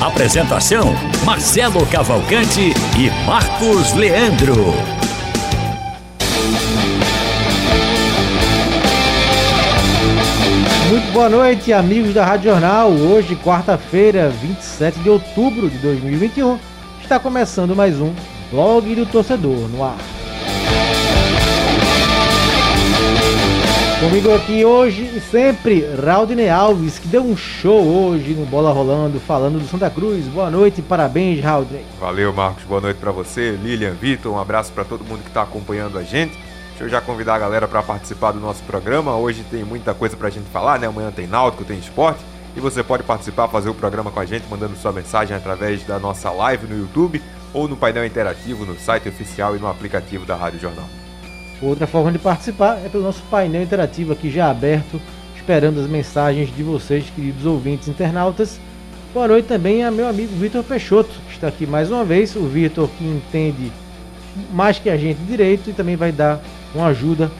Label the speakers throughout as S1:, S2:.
S1: Apresentação: Marcelo Cavalcante e Marcos Leandro.
S2: Muito boa noite, amigos da Rádio Jornal. Hoje, quarta-feira, 27 de outubro de 2021, está começando mais um Blog do Torcedor no ar. Comigo aqui hoje e sempre, Raudine Alves, que deu um show hoje no Bola Rolando, falando do Santa Cruz. Boa noite, parabéns, Raudine.
S3: Valeu, Marcos. Boa noite para você, Lilian, Vitor. Um abraço para todo mundo que está acompanhando a gente. Deixa eu já convidar a galera para participar do nosso programa. Hoje tem muita coisa para a gente falar, né? Amanhã tem náutico, tem esporte. E você pode participar, fazer o programa com a gente, mandando sua mensagem através da nossa live no YouTube ou no painel interativo no site oficial e no aplicativo da Rádio Jornal.
S2: Outra forma de participar é pelo nosso painel interativo aqui já aberto, esperando as mensagens de vocês, queridos ouvintes internautas. Boa noite também a meu amigo Vitor Peixoto, que está aqui mais uma vez. O Vitor que entende mais que a gente direito e também vai dar uma ajuda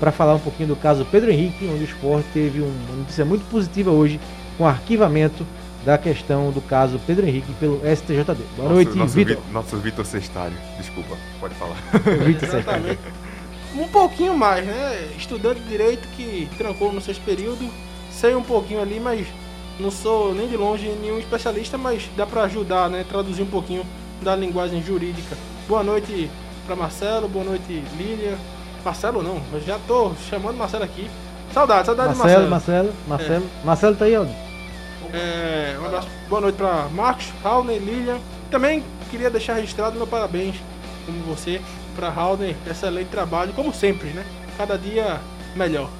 S2: para falar um pouquinho do caso Pedro Henrique, onde o esporte teve uma notícia muito positiva hoje com o arquivamento da questão do caso Pedro Henrique pelo STJD. Boa
S3: nosso,
S2: noite,
S3: nosso
S2: Vitor.
S3: Vi, nosso Vitor Sextário, desculpa, pode falar.
S2: Vitor Sextário.
S4: Um pouquinho mais, né? Estudante de direito que trancou no sexto período, sei um pouquinho ali, mas não sou nem de longe nenhum especialista, mas dá para ajudar, né? Traduzir um pouquinho da linguagem jurídica. Boa noite para Marcelo, boa noite Lília. Marcelo não, eu já tô chamando Marcelo aqui. Saudade, saudade
S2: Marcelo,
S4: de
S2: Marcelo. Marcelo, Marcelo. É. Marcelo tá aí, Aldo.
S4: É, um abraço, boa noite para Marcos, Raulney, Lilian. Também queria deixar registrado meu parabéns, como você, para Raulney. Excelente trabalho, como sempre, né? Cada dia melhor.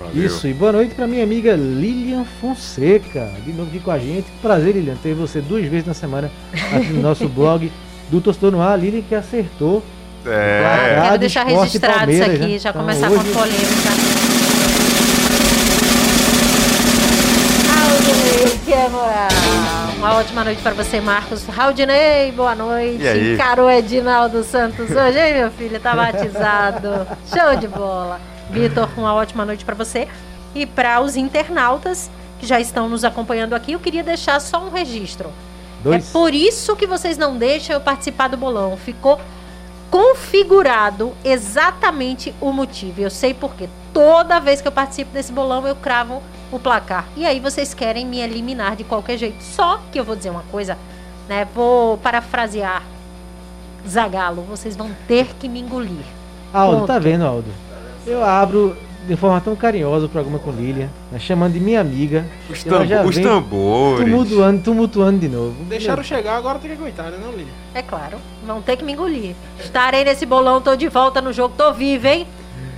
S2: Valeu. Isso, e boa noite para minha amiga Lilian Fonseca, de novo aqui com a gente. Prazer, Lilian, ter você duas vezes na semana aqui no nosso blog do Torcedor no Ar. Lilian que acertou.
S3: É.
S5: Quero deixar registrado isso aqui, já então, começar hoje... com a polêmica. que é moral. Uma ótima noite para você, Marcos. Raudinei, boa noite.
S3: E aí?
S5: Encarou Edinaldo Santos hoje, hein, meu filho? Tá batizado. Show de bola. Vitor, uma ótima noite para você. E para os internautas que já estão nos acompanhando aqui, eu queria deixar só um registro.
S2: Dois.
S5: É por isso que vocês não deixam eu participar do bolão. Ficou configurado exatamente o motivo. Eu sei porque toda vez que eu participo desse bolão eu cravo o placar. E aí vocês querem me eliminar de qualquer jeito. Só que eu vou dizer uma coisa, né? Vou parafrasear Zagalo, vocês vão ter que me engolir.
S2: Aldo, Ponto. tá vendo, Aldo? Eu abro de forma tão carinhosa o programa com Lilian, né, chamando de minha amiga.
S3: Os, tam os tambores.
S2: Tumultuando, tumultuando de novo.
S4: Deixaram chegar, agora tem que aguentar, né, não, Lilian?
S5: É claro, vão ter que me engolir. Estarei nesse bolão, tô de volta no jogo, tô viva, hein?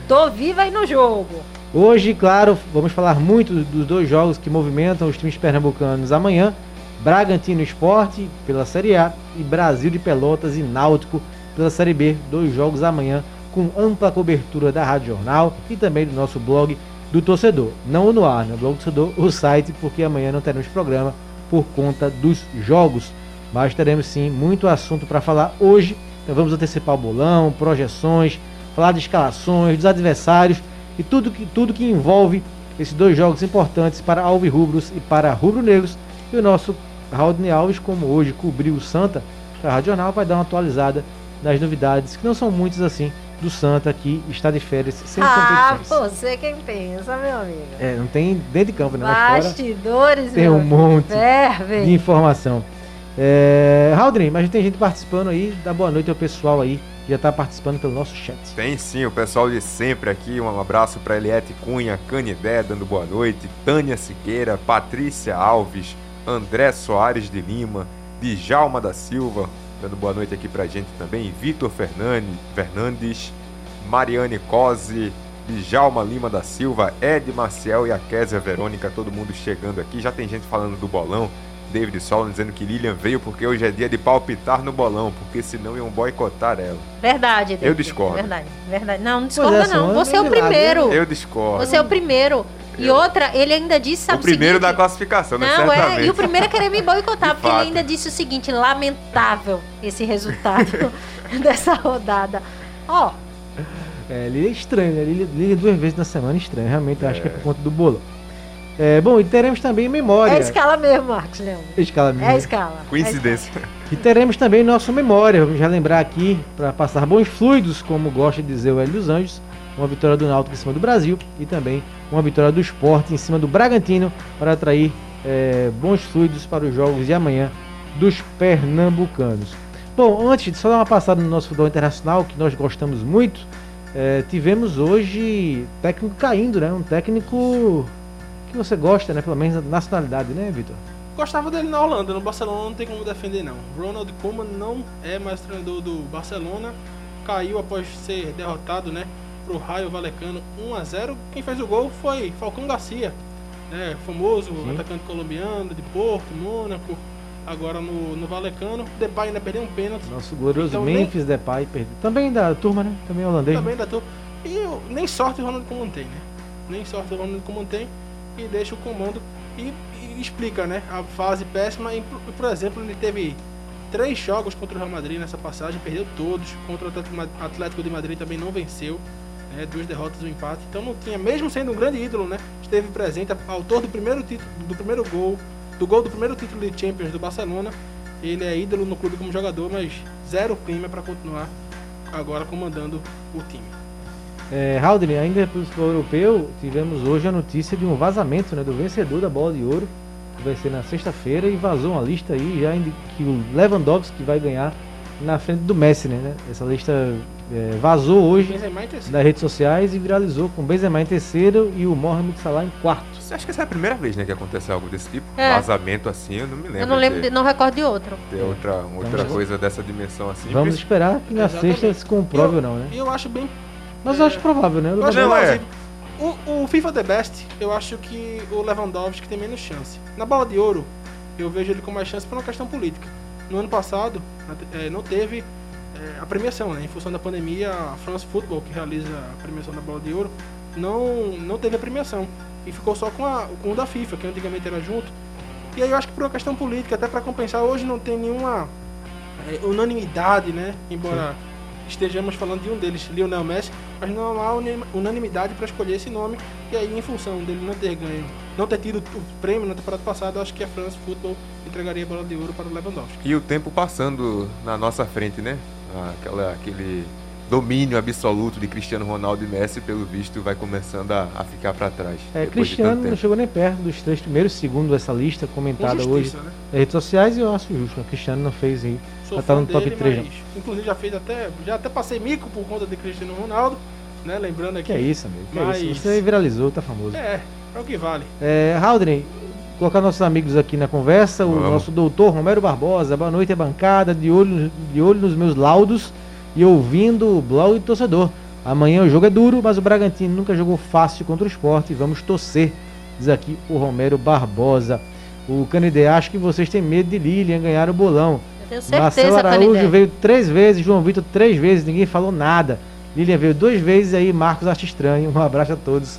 S5: Tô viva aí no jogo.
S2: Hoje, claro, vamos falar muito dos dois jogos que movimentam os times pernambucanos amanhã. Bragantino Esporte pela Série A e Brasil de Pelotas e Náutico pela Série B. Dois jogos amanhã com ampla cobertura da Rádio Jornal e também do nosso blog do torcedor. Não no ar, no blog do torcedor, o site, porque amanhã não teremos programa por conta dos jogos. Mas teremos sim muito assunto para falar hoje. Então vamos antecipar o bolão, projeções, falar de escalações, dos adversários e tudo que, tudo que envolve esses dois jogos importantes para alvirrubros e para rubro-negros. E o nosso Raul Alves, como hoje cobriu o Santa, a Rádio Jornal vai dar uma atualizada nas novidades, que não são muitas assim, do Santa que está de férias sem
S5: ah, competições. Ah, você quem pensa, meu amigo.
S2: É, não tem dentro de campo, né?
S5: Bastidores,
S2: Tem um monte
S5: ferve.
S2: de informação. É, Haldrin, mas tem gente participando aí. Dá boa noite ao pessoal aí que já está participando pelo nosso chat.
S3: Tem sim, o pessoal de sempre aqui. Um abraço para Eliette Cunha, Canidé dando boa noite, Tânia Siqueira, Patrícia Alves, André Soares de Lima, Djalma da Silva, dando boa noite aqui pra gente também. Vitor Fernandes, Mariane Cosi, Djalma Lima da Silva, Ed Maciel e a Késia Verônica, todo mundo chegando aqui. Já tem gente falando do bolão. David Solon dizendo que Lilian veio porque hoje é dia de palpitar no bolão, porque senão iam boicotar ela.
S5: Verdade, David.
S3: Eu discordo.
S5: Verdade, verdade. Não, não
S2: Pois
S5: discorda
S2: é,
S5: não. Você é o primeiro.
S3: Eu discordo.
S5: Você é o primeiro. E
S3: Eu-
S5: outra, ele ainda disse, sabe
S3: o primeiro
S5: seguinte?
S3: da classificação, né?
S5: Não,
S3: Certamente.
S5: é, e o primeiro a querer me boicotar, porque ele
S3: fato.
S5: ainda disse o seguinte, lamentável esse resultado dessa rodada. Ó,
S2: É, Lília é estranho, né? Lília, Lília duas vezes na semana é estranho. Realmente, eu acho que é por conta do bolão. É, bom, e teremos também memória.
S5: é a escala mesmo, Marcos Leão.
S2: Escala
S5: É
S2: minha.
S5: a escala.
S3: Coincidência.
S2: E teremos também nossa memória. Vamos já lembrar aqui, para passar bons fluidos, como gosta de dizer o Hélio dos Anjos, uma vitória do Náutico em cima do Brasil e também uma vitória do Sport em cima do Bragantino para atrair é, bons fluidos para os jogos de amanhã dos pernambucanos. Bom, antes de só dar uma passada no nosso futebol internacional, que nós gostamos muito, é, tivemos hoje técnico caindo, né? Um técnico que você gosta, né? Pelo menos da nacionalidade, né, Vitor?
S4: Gostava dele na Holanda, no Barcelona não tem como defender não. Ronald Koeman não é mais treinador do Barcelona, caiu após ser derrotado, né, pro Raio Valecano 1 a 0. Quem fez o gol foi Falcão Garcia, né, famoso atacante colombiano de Porto, Mônaco, agora no, no Valecano. Depay ainda perdeu um pênalti.
S2: Nosso glorioso
S4: Então, nem-
S2: Memphis Depay perdeu. Também da turma, né? Também holandês.
S4: Também da turma. E eu- nem sorte o Ronald Koeman tem, né? Nem sorte o Ronald tem e deixa o comando e, e explica, né? A fase péssima. E, por, exemplo, ele teve três jogos contra o Real Madrid nessa passagem, perdeu todos. Contra o Atlético de Madrid também não venceu. Né, duas derrotas e um empate. Então não tinha, mesmo sendo um grande ídolo, né? Esteve presente, autor do primeiro título, do primeiro gol, do gol do primeiro título de Champions do Barcelona. Ele é ídolo no clube como jogador, mas zero clima para continuar agora comandando o time.
S2: É, ainda para o futebol europeu, tivemos hoje a notícia de um vazamento né, do vencedor da bola de ouro, que vai ser na sexta-feira, e vazou uma lista aí já que o Lewandowski vai ganhar na frente do Messi, né? Essa lista é, vazou hoje
S4: terceiro.
S2: nas redes sociais e viralizou com Benzema em terceiro e o Mohamed Salah em quarto.
S3: Você acha que essa é a primeira vez, né, que acontece algo desse tipo?
S5: É.
S3: Vazamento assim, eu não me lembro.
S5: eu não lembro,
S3: de
S5: não recordo de outro.
S3: ter outra, outra
S2: Vamos-
S3: coisa dessa dimensão assim.
S2: Vamos
S3: Princi-
S2: esperar que na
S4: Exatamente.
S2: sexta se comprove
S4: Eu-
S2: ou não, né?
S4: E eu acho bem.
S2: Mas eu
S4: é,
S2: acho provável, né?
S4: Eu acho
S3: Não, é.
S4: O, o FIFA The Best, eu acho que o Lewandowski tem menos chance. Na bola de ouro, eu vejo ele com mais chance por uma questão política. No ano passado, eh, não teve eh, a premiação, né? Em função da pandemia, a France Football, que realiza a premiação da bola de ouro, não, não teve a premiação. E ficou só com, a, com o da FIFA, que antigamente era junto. E aí eu acho que por uma questão política, até para compensar, hoje não tem nenhuma eh, unanimidade, né? Embora estejamos falando de um deles, Lionel Messi, mas não há unanimidade para escolher esse nome. E aí, em função dele não ter ganho, não ter tido o prêmio na temporada passada, eu acho que a France Football entregaria a bola de ouro para o Lewandowski.
S3: E o tempo passando na nossa frente, né? Aquela, aquele domínio absoluto de Cristiano Ronaldo e Messi, pelo visto, vai começando a, a ficar para trás.
S2: É, Cristiano não chegou nem perto dos três primeiros, segundo essa lista
S4: Com
S2: comentada hoje
S4: né?
S2: nas redes sociais, e eu acho justo. O Cristiano não fez aí.
S4: Sou
S2: Já tá no top
S4: dele,
S2: 3
S4: mas, Inclusive já fez até. Já até passei mico por conta de Cristiano Ronaldo, né? Lembrando aqui.
S2: Que é isso, amigo? Que é
S4: Mas-
S2: isso? Você viralizou, tá famoso.
S4: É, é o que vale.
S2: É, Haldren, colocar nossos amigos aqui na conversa, o
S3: Vamos.
S2: nosso doutor Romero Barbosa, boa noite, é bancada, de olho, de olho nos meus laudos e ouvindo o blog do torcedor. Amanhã o jogo é duro, mas o Bragantino nunca jogou fácil contra o esporte, vamos torcer, diz aqui o Romero Barbosa. O Canidé, acho que vocês têm medo de Lilian ganhar o bolão.
S5: Eu tenho certeza,
S2: Marcelo Araújo
S5: Canidé.
S2: veio três vezes, João Vitor três vezes, ninguém falou nada. Lilian veio duas vezes aí, Marcos acha estranho. Um abraço a todos.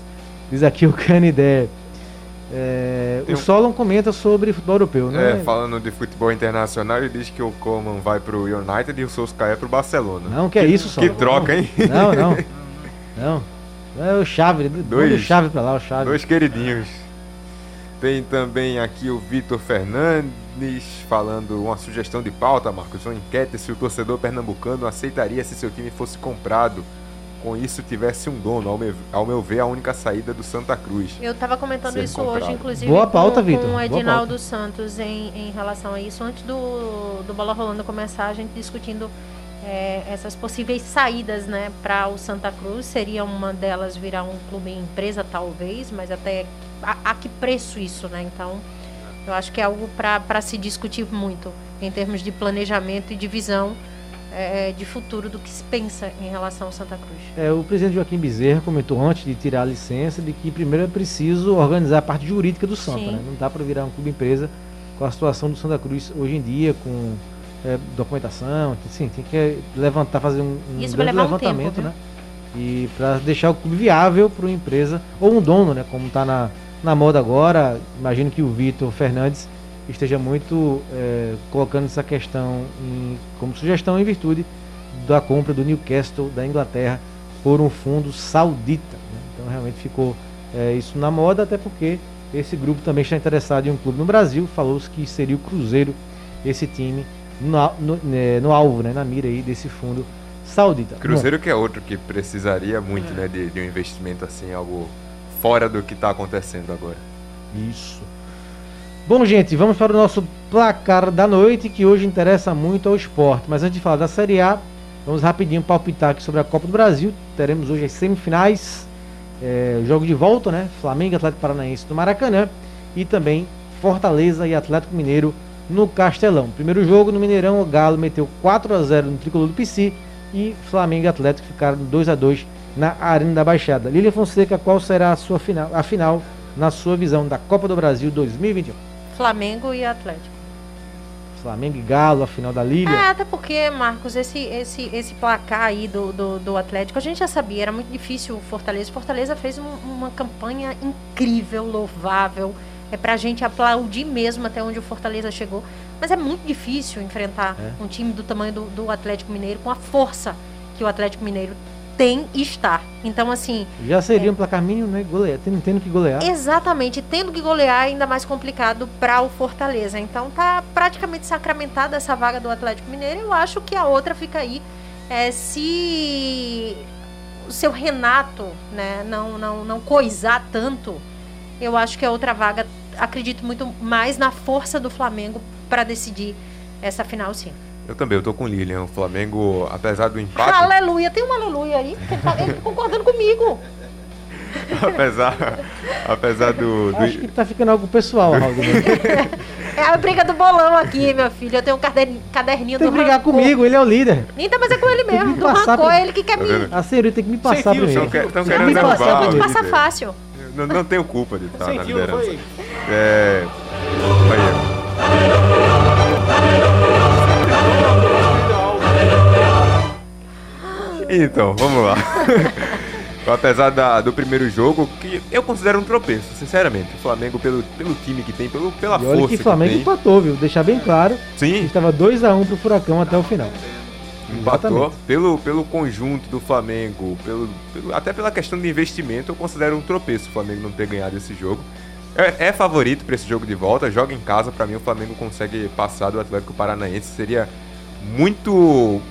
S2: Diz aqui o Canidé. É, o Solon comenta sobre futebol europeu, né?
S3: É, falando de futebol internacional, ele diz que o Coman vai pro United e o Solskjaer pro Barcelona.
S2: Não, que é isso,
S3: Que
S2: Solon.
S3: troca, hein?
S2: Não, não. Não. É o Chave,
S3: Dois.
S2: dois. o Chave pra lá, o Chave.
S3: Dois queridinhos. Tem também aqui o Vitor Fernandes falando uma sugestão de pauta, Marcos. Uma enquete se o torcedor pernambucano aceitaria se seu time fosse comprado. Com isso tivesse um dono. Ao meu, ao meu ver, a única saída do Santa Cruz.
S5: Eu estava comentando isso
S3: comprado.
S5: hoje, inclusive,
S2: Boa pauta,
S5: com, com o Edinaldo Santos em, em relação a isso. Antes do, do Bola Rolando começar, a gente discutindo é, essas possíveis saídas né, para o Santa Cruz. Seria uma delas virar um clube empresa, talvez, mas até a, a que preço isso, né? Então, eu acho que é algo para se discutir muito em termos de planejamento e de visão é, de futuro do que se pensa em relação ao Santa Cruz.
S2: É, o presidente Joaquim Bezerra comentou antes de tirar a licença de que primeiro é preciso organizar a parte jurídica do Santa. Né? Não dá para virar um clube empresa com a situação do Santa Cruz hoje em dia, com é, documentação, sim, tem que levantar, fazer um, um
S5: Isso
S2: grande
S5: levar um
S2: levantamento,
S5: tempo,
S2: né? E para deixar o clube viável para uma empresa ou um dono, né? Como está na, na moda agora, imagino que o Vitor Fernandes esteja muito é, colocando essa questão em- como sugestão em virtude da compra do Newcastle da Inglaterra por um fundo saudita. né? Então realmente ficou é, isso na moda, até porque esse grupo também está interessado em um clube no Brasil. Falou-se que seria o Cruzeiro esse time no, no, né, no alvo, né, na mira aí desse fundo saudita.
S3: Cruzeiro que é outro que precisaria muito, né, de, de um investimento assim, algo fora do que está acontecendo agora.
S2: Bom, isso. Bom, gente, vamos para o nosso placar da noite, que hoje interessa muito ao esporte. Mas antes de falar da Série A, vamos rapidinho palpitar aqui sobre a Copa do Brasil. Teremos hoje as semifinais, é, jogo de volta, né? Flamengo Atlético Paranaense no Maracanã. E também Fortaleza e Atlético Mineiro no Castelão. Primeiro jogo no Mineirão, o Galo meteu 4 a 0 no Tricolor do PC e Flamengo e Atlético ficaram 2 a 2 na Arena da Baixada. Lília Fonseca, qual será a sua final, a final na sua visão da Copa do Brasil 2021?
S5: Flamengo e Atlético.
S2: Flamengo e Galo, a final da Lília.
S5: É, até porque, Marcos, esse, esse, esse placar aí do, do, do Atlético, a gente já sabia, era muito difícil o Fortaleza. Fortaleza fez um- uma campanha incrível, louvável. É pra gente aplaudir mesmo até onde o Fortaleza chegou. Mas é muito difícil enfrentar
S2: É.
S5: um time do tamanho do, do Atlético Mineiro com a força que o Atlético Mineiro tem e está. Então, assim,
S2: Já seria um placar mínimo, né? Golear, tendo, tendo que golear.
S5: Exatamente, tendo que golear é ainda mais complicado para o Fortaleza. Então tá praticamente sacramentada essa vaga do Atlético Mineiro. Eu acho que a outra fica aí. É, se o seu Renato né, não, não, não coisar tanto, eu acho que a outra vaga, acredito muito mais na força do Flamengo para decidir essa final, sim.
S3: Eu também, eu tô com o Lilian. O Flamengo, apesar do empate,
S5: Aleluia, tem um aleluia aí, ele tá, ele tá concordando comigo.
S3: apesar, apesar do, do-
S2: Acho que tá ficando algo pessoal, Raul. Tem
S5: É a briga do bolão aqui, meu filho. Eu tenho um caderninho, caderninho
S2: que
S5: do
S2: brigar
S5: rancor.
S2: comigo, ele é o líder.
S5: Então, mas é com ele
S2: Tem
S5: mesmo.
S2: me
S5: Do
S2: passar
S5: rancor,
S2: pra-
S5: é ele que quer
S3: Tá
S5: me.
S2: A Seru tem que me passar primeiro.
S3: Estão
S4: Sim,
S3: querendo
S2: me passar
S3: o
S2: primeiro.
S5: Passa
S3: líder.
S5: fácil.
S3: Não, não tenho culpa de estar na
S4: Sentiu, não
S3: liderança.
S4: foi?
S3: É. Aí, Então, vamos lá. Apesar da- do primeiro jogo, que eu considero um tropeço, sinceramente. O Flamengo, pelo, pelo time que tem, pelo, pela
S2: E olha
S3: força
S2: que Flamengo
S3: tem.
S2: empatou, viu? Deixar bem claro.
S3: Sim,
S2: Estava 2x1 pro Furacão até o final.
S3: empatou.
S2: Exatamente.
S3: Pelo, pelo conjunto do Flamengo, pelo, pelo- até pela questão de investimento, eu considero um tropeço o Flamengo não ter ganhado esse jogo. É, é favorito para esse jogo de volta, joga em casa. Para mim, o Flamengo consegue passar do Atlético Paranaense. Seria muito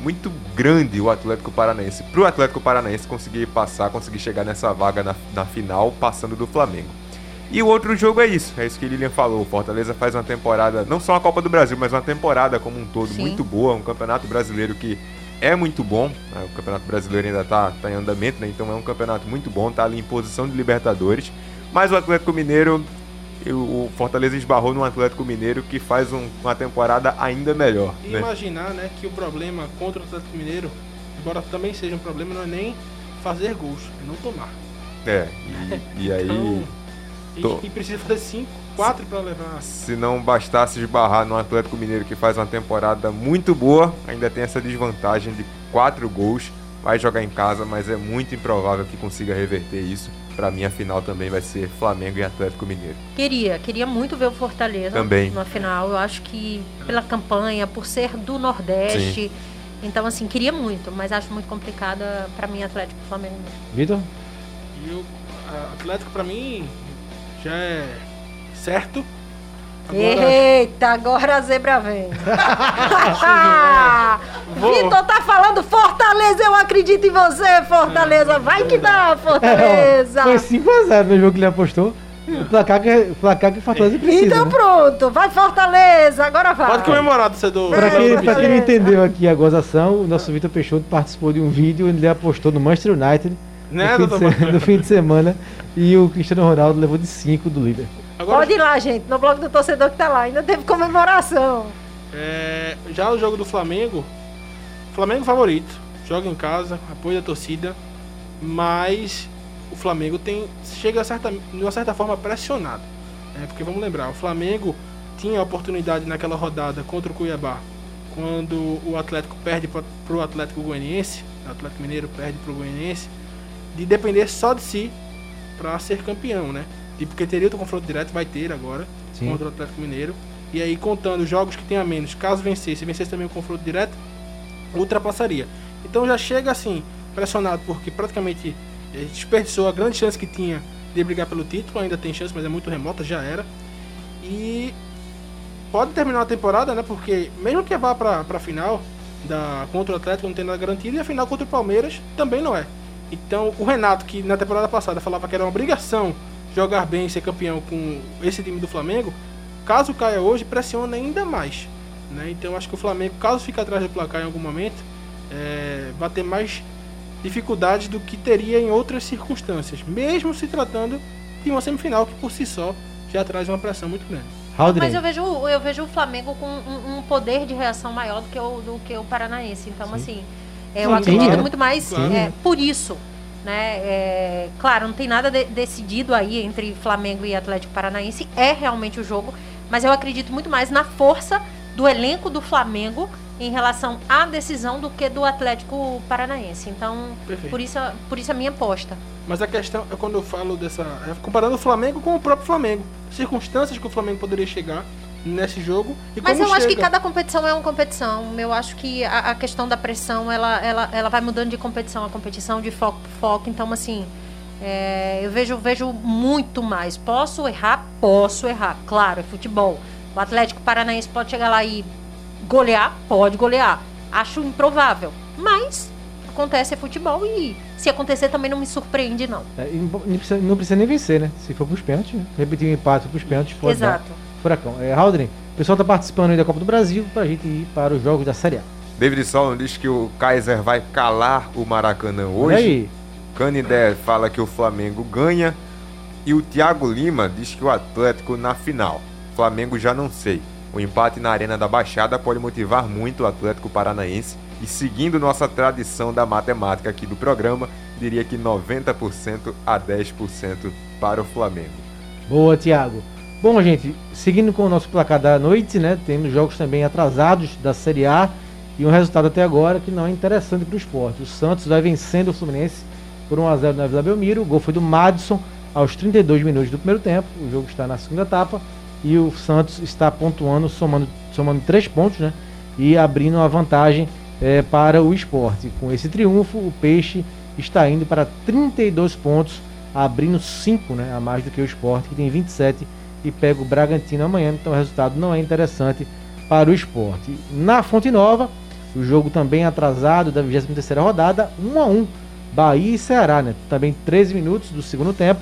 S3: muito grande o Atlético Paranaense. Pro Atlético Paranaense conseguir passar, conseguir chegar nessa vaga na, na final, passando do Flamengo. E o outro jogo é isso, é isso que Lilian falou. O Fortaleza faz uma temporada, não só a Copa do Brasil, mas uma temporada como um todo
S5: Sim.
S3: muito boa, um campeonato brasileiro que é muito bom. né? O campeonato brasileiro ainda tá, tá em andamento, né? então é um campeonato muito bom, tá ali em posição de Libertadores. Mas o Atlético Mineiro, o Fortaleza esbarrou num Atlético Mineiro que faz um- uma temporada ainda melhor.
S4: E
S3: né?
S4: imaginar, né, que o problema contra o Atlético Mineiro, embora também seja um problema, não é nem fazer gols, é não tomar.
S3: É, e, e aí.
S4: Então, e,
S3: tô-
S4: e precisa fazer 5, 4 para levar.
S3: Se não bastasse esbarrar no Atlético Mineiro que faz uma temporada muito boa, ainda tem essa desvantagem de quatro gols. Vai jogar em casa, mas é muito improvável que consiga reverter isso. Pra mim, a final também vai ser Flamengo e Atlético Mineiro.
S5: Queria, queria muito ver o Fortaleza
S3: Também.
S5: na final. Eu acho que pela campanha, por ser do Nordeste. Então, assim, queria muito, mas acho muito complicada pra mim Atlético e Flamengo.
S2: Vitor?
S4: E o Atlético pra mim já é certo. Agora,
S5: Eita, agora a zebra vem.
S4: Vou.
S5: Vitor tá falando Fortaleza, eu acredito em você, Fortaleza. Vai que dá, Fortaleza.
S2: Foi 5x0 no jogo que ele apostou. O placar que, o placar que Fortaleza precisa.
S5: Então
S2: né?
S5: pronto, vai Fortaleza, agora vai.
S4: pode comemorar do cedo.
S2: Pra quem, pra quem não entendeu aqui a gozação, o nosso Vitor Peixoto participou de um vídeo onde ele apostou no Manchester United
S4: Né,
S2: no, fim no fim de semana e o Cristiano Ronaldo levou de 5 do Liverpool.
S4: Agora,
S5: Pode ir lá, gente, no blog do torcedor que tá lá. Ainda teve comemoração.
S4: é, já o jogo do Flamengo, Flamengo favorito, joga em casa, apoio da torcida, mas o Flamengo tem chega a certa, de uma certa forma pressionado. É, porque vamos lembrar, o Flamengo tinha a oportunidade naquela rodada contra o Cuiabá, quando o Atlético perde para o Atlético Goianiense, o Atlético Mineiro perde para o Goianiense, de depender só de si para ser campeão, né? E porque teria o confronto direto, vai ter agora,
S2: Sim.
S4: contra o Atlético Mineiro. E aí, contando os jogos que tem a menos, caso vencesse, e vencesse também o confronto direto, ultrapassaria. Então já chega assim, pressionado, porque praticamente eh, desperdiçou a grande chance que tinha de brigar pelo título, ainda tem chance, mas é muito remota, já era. E pode terminar a temporada, né? Porque mesmo que vá pra, pra final da, contra o Atlético, não tem nada garantido, e a final contra o Palmeiras também não é. Então o Renato, que na temporada passada falava que era uma obrigação jogar bem e ser campeão com esse time do Flamengo, caso caia hoje, pressiona ainda mais. Né? Então acho que o Flamengo, caso fique atrás do placar em algum momento, é, vai ter mais dificuldades do que teria em outras circunstâncias, mesmo se tratando de uma semifinal que por si só já traz uma pressão muito grande.
S5: Mas eu vejo, eu vejo o Flamengo com um, um poder de reação maior do que o, do que o Paranaense. Então, assim, é, eu
S2: Sim,
S5: acredito
S2: é.
S5: muito mais
S4: Claro.
S5: é, por isso. Né? É, claro, não tem nada de- decidido aí entre Flamengo e Atlético Paranaense. É realmente o jogo. Mas eu acredito muito mais na força do elenco do Flamengo em relação à decisão do que do Atlético Paranaense. Então,
S4: Perfeito.
S5: por isso, por isso a minha aposta.
S4: Mas a questão é quando eu falo dessa. É comparando o Flamengo com o próprio Flamengo. Circunstâncias que o Flamengo poderia chegar nesse jogo e
S5: Mas
S4: como
S5: eu acho que
S4: chega.
S5: cada competição é uma competição. Eu acho que a, a questão da pressão, ela, ela, ela vai mudando de competição a competição, de foco para foco. Então, assim, é, eu vejo, vejo muito mais. Posso errar? Posso errar. Claro, é futebol. O Atlético Paranaense pode chegar lá e golear? Pode golear. Acho improvável. Mas acontece, é futebol e se acontecer também não me surpreende, não.
S2: é, não precisa, não precisa nem vencer, né? Se for pros pênaltis, né? repetir o empate pros pênaltis, pode dar
S5: Exato.
S2: Furacão. É, Haldren, o pessoal tá participando aí da Copa do Brasil pra gente ir para os jogos da Série A.
S3: David Solon diz que o Kaiser vai calar o Maracanã hoje.
S2: aí,
S3: Canidé fala que o Flamengo ganha. E o Thiago Lima diz que o Atlético na final. Flamengo já não sei. O empate na Arena da Baixada pode motivar muito o Atlético Paranaense. E seguindo nossa tradição da matemática aqui do programa, diria que 90% a 10% para o Flamengo.
S2: boa, Thiago. Bom, gente, seguindo com o nosso placar da noite, né? Temos jogos também atrasados da Série A e um resultado até agora que não é interessante para o esporte. O Santos vai vencendo o Fluminense por 1x0 na Vila Belmiro. O gol foi do Madison aos 32 minutos do primeiro tempo. O jogo está na segunda etapa e o Santos está pontuando, somando, somando três pontos, né? E abrindo uma vantagem eh, para o esporte. Com esse triunfo, o Peixe está indo para 32 pontos, abrindo 5 né, a mais do que o esporte, que tem 27 e pega o Bragantino amanhã. Então o resultado não é interessante para o esporte. Na Fonte Nova, o jogo também atrasado da 23ª rodada, 1 a 1 Bahia e Ceará, né? Também 13 minutos do segundo tempo.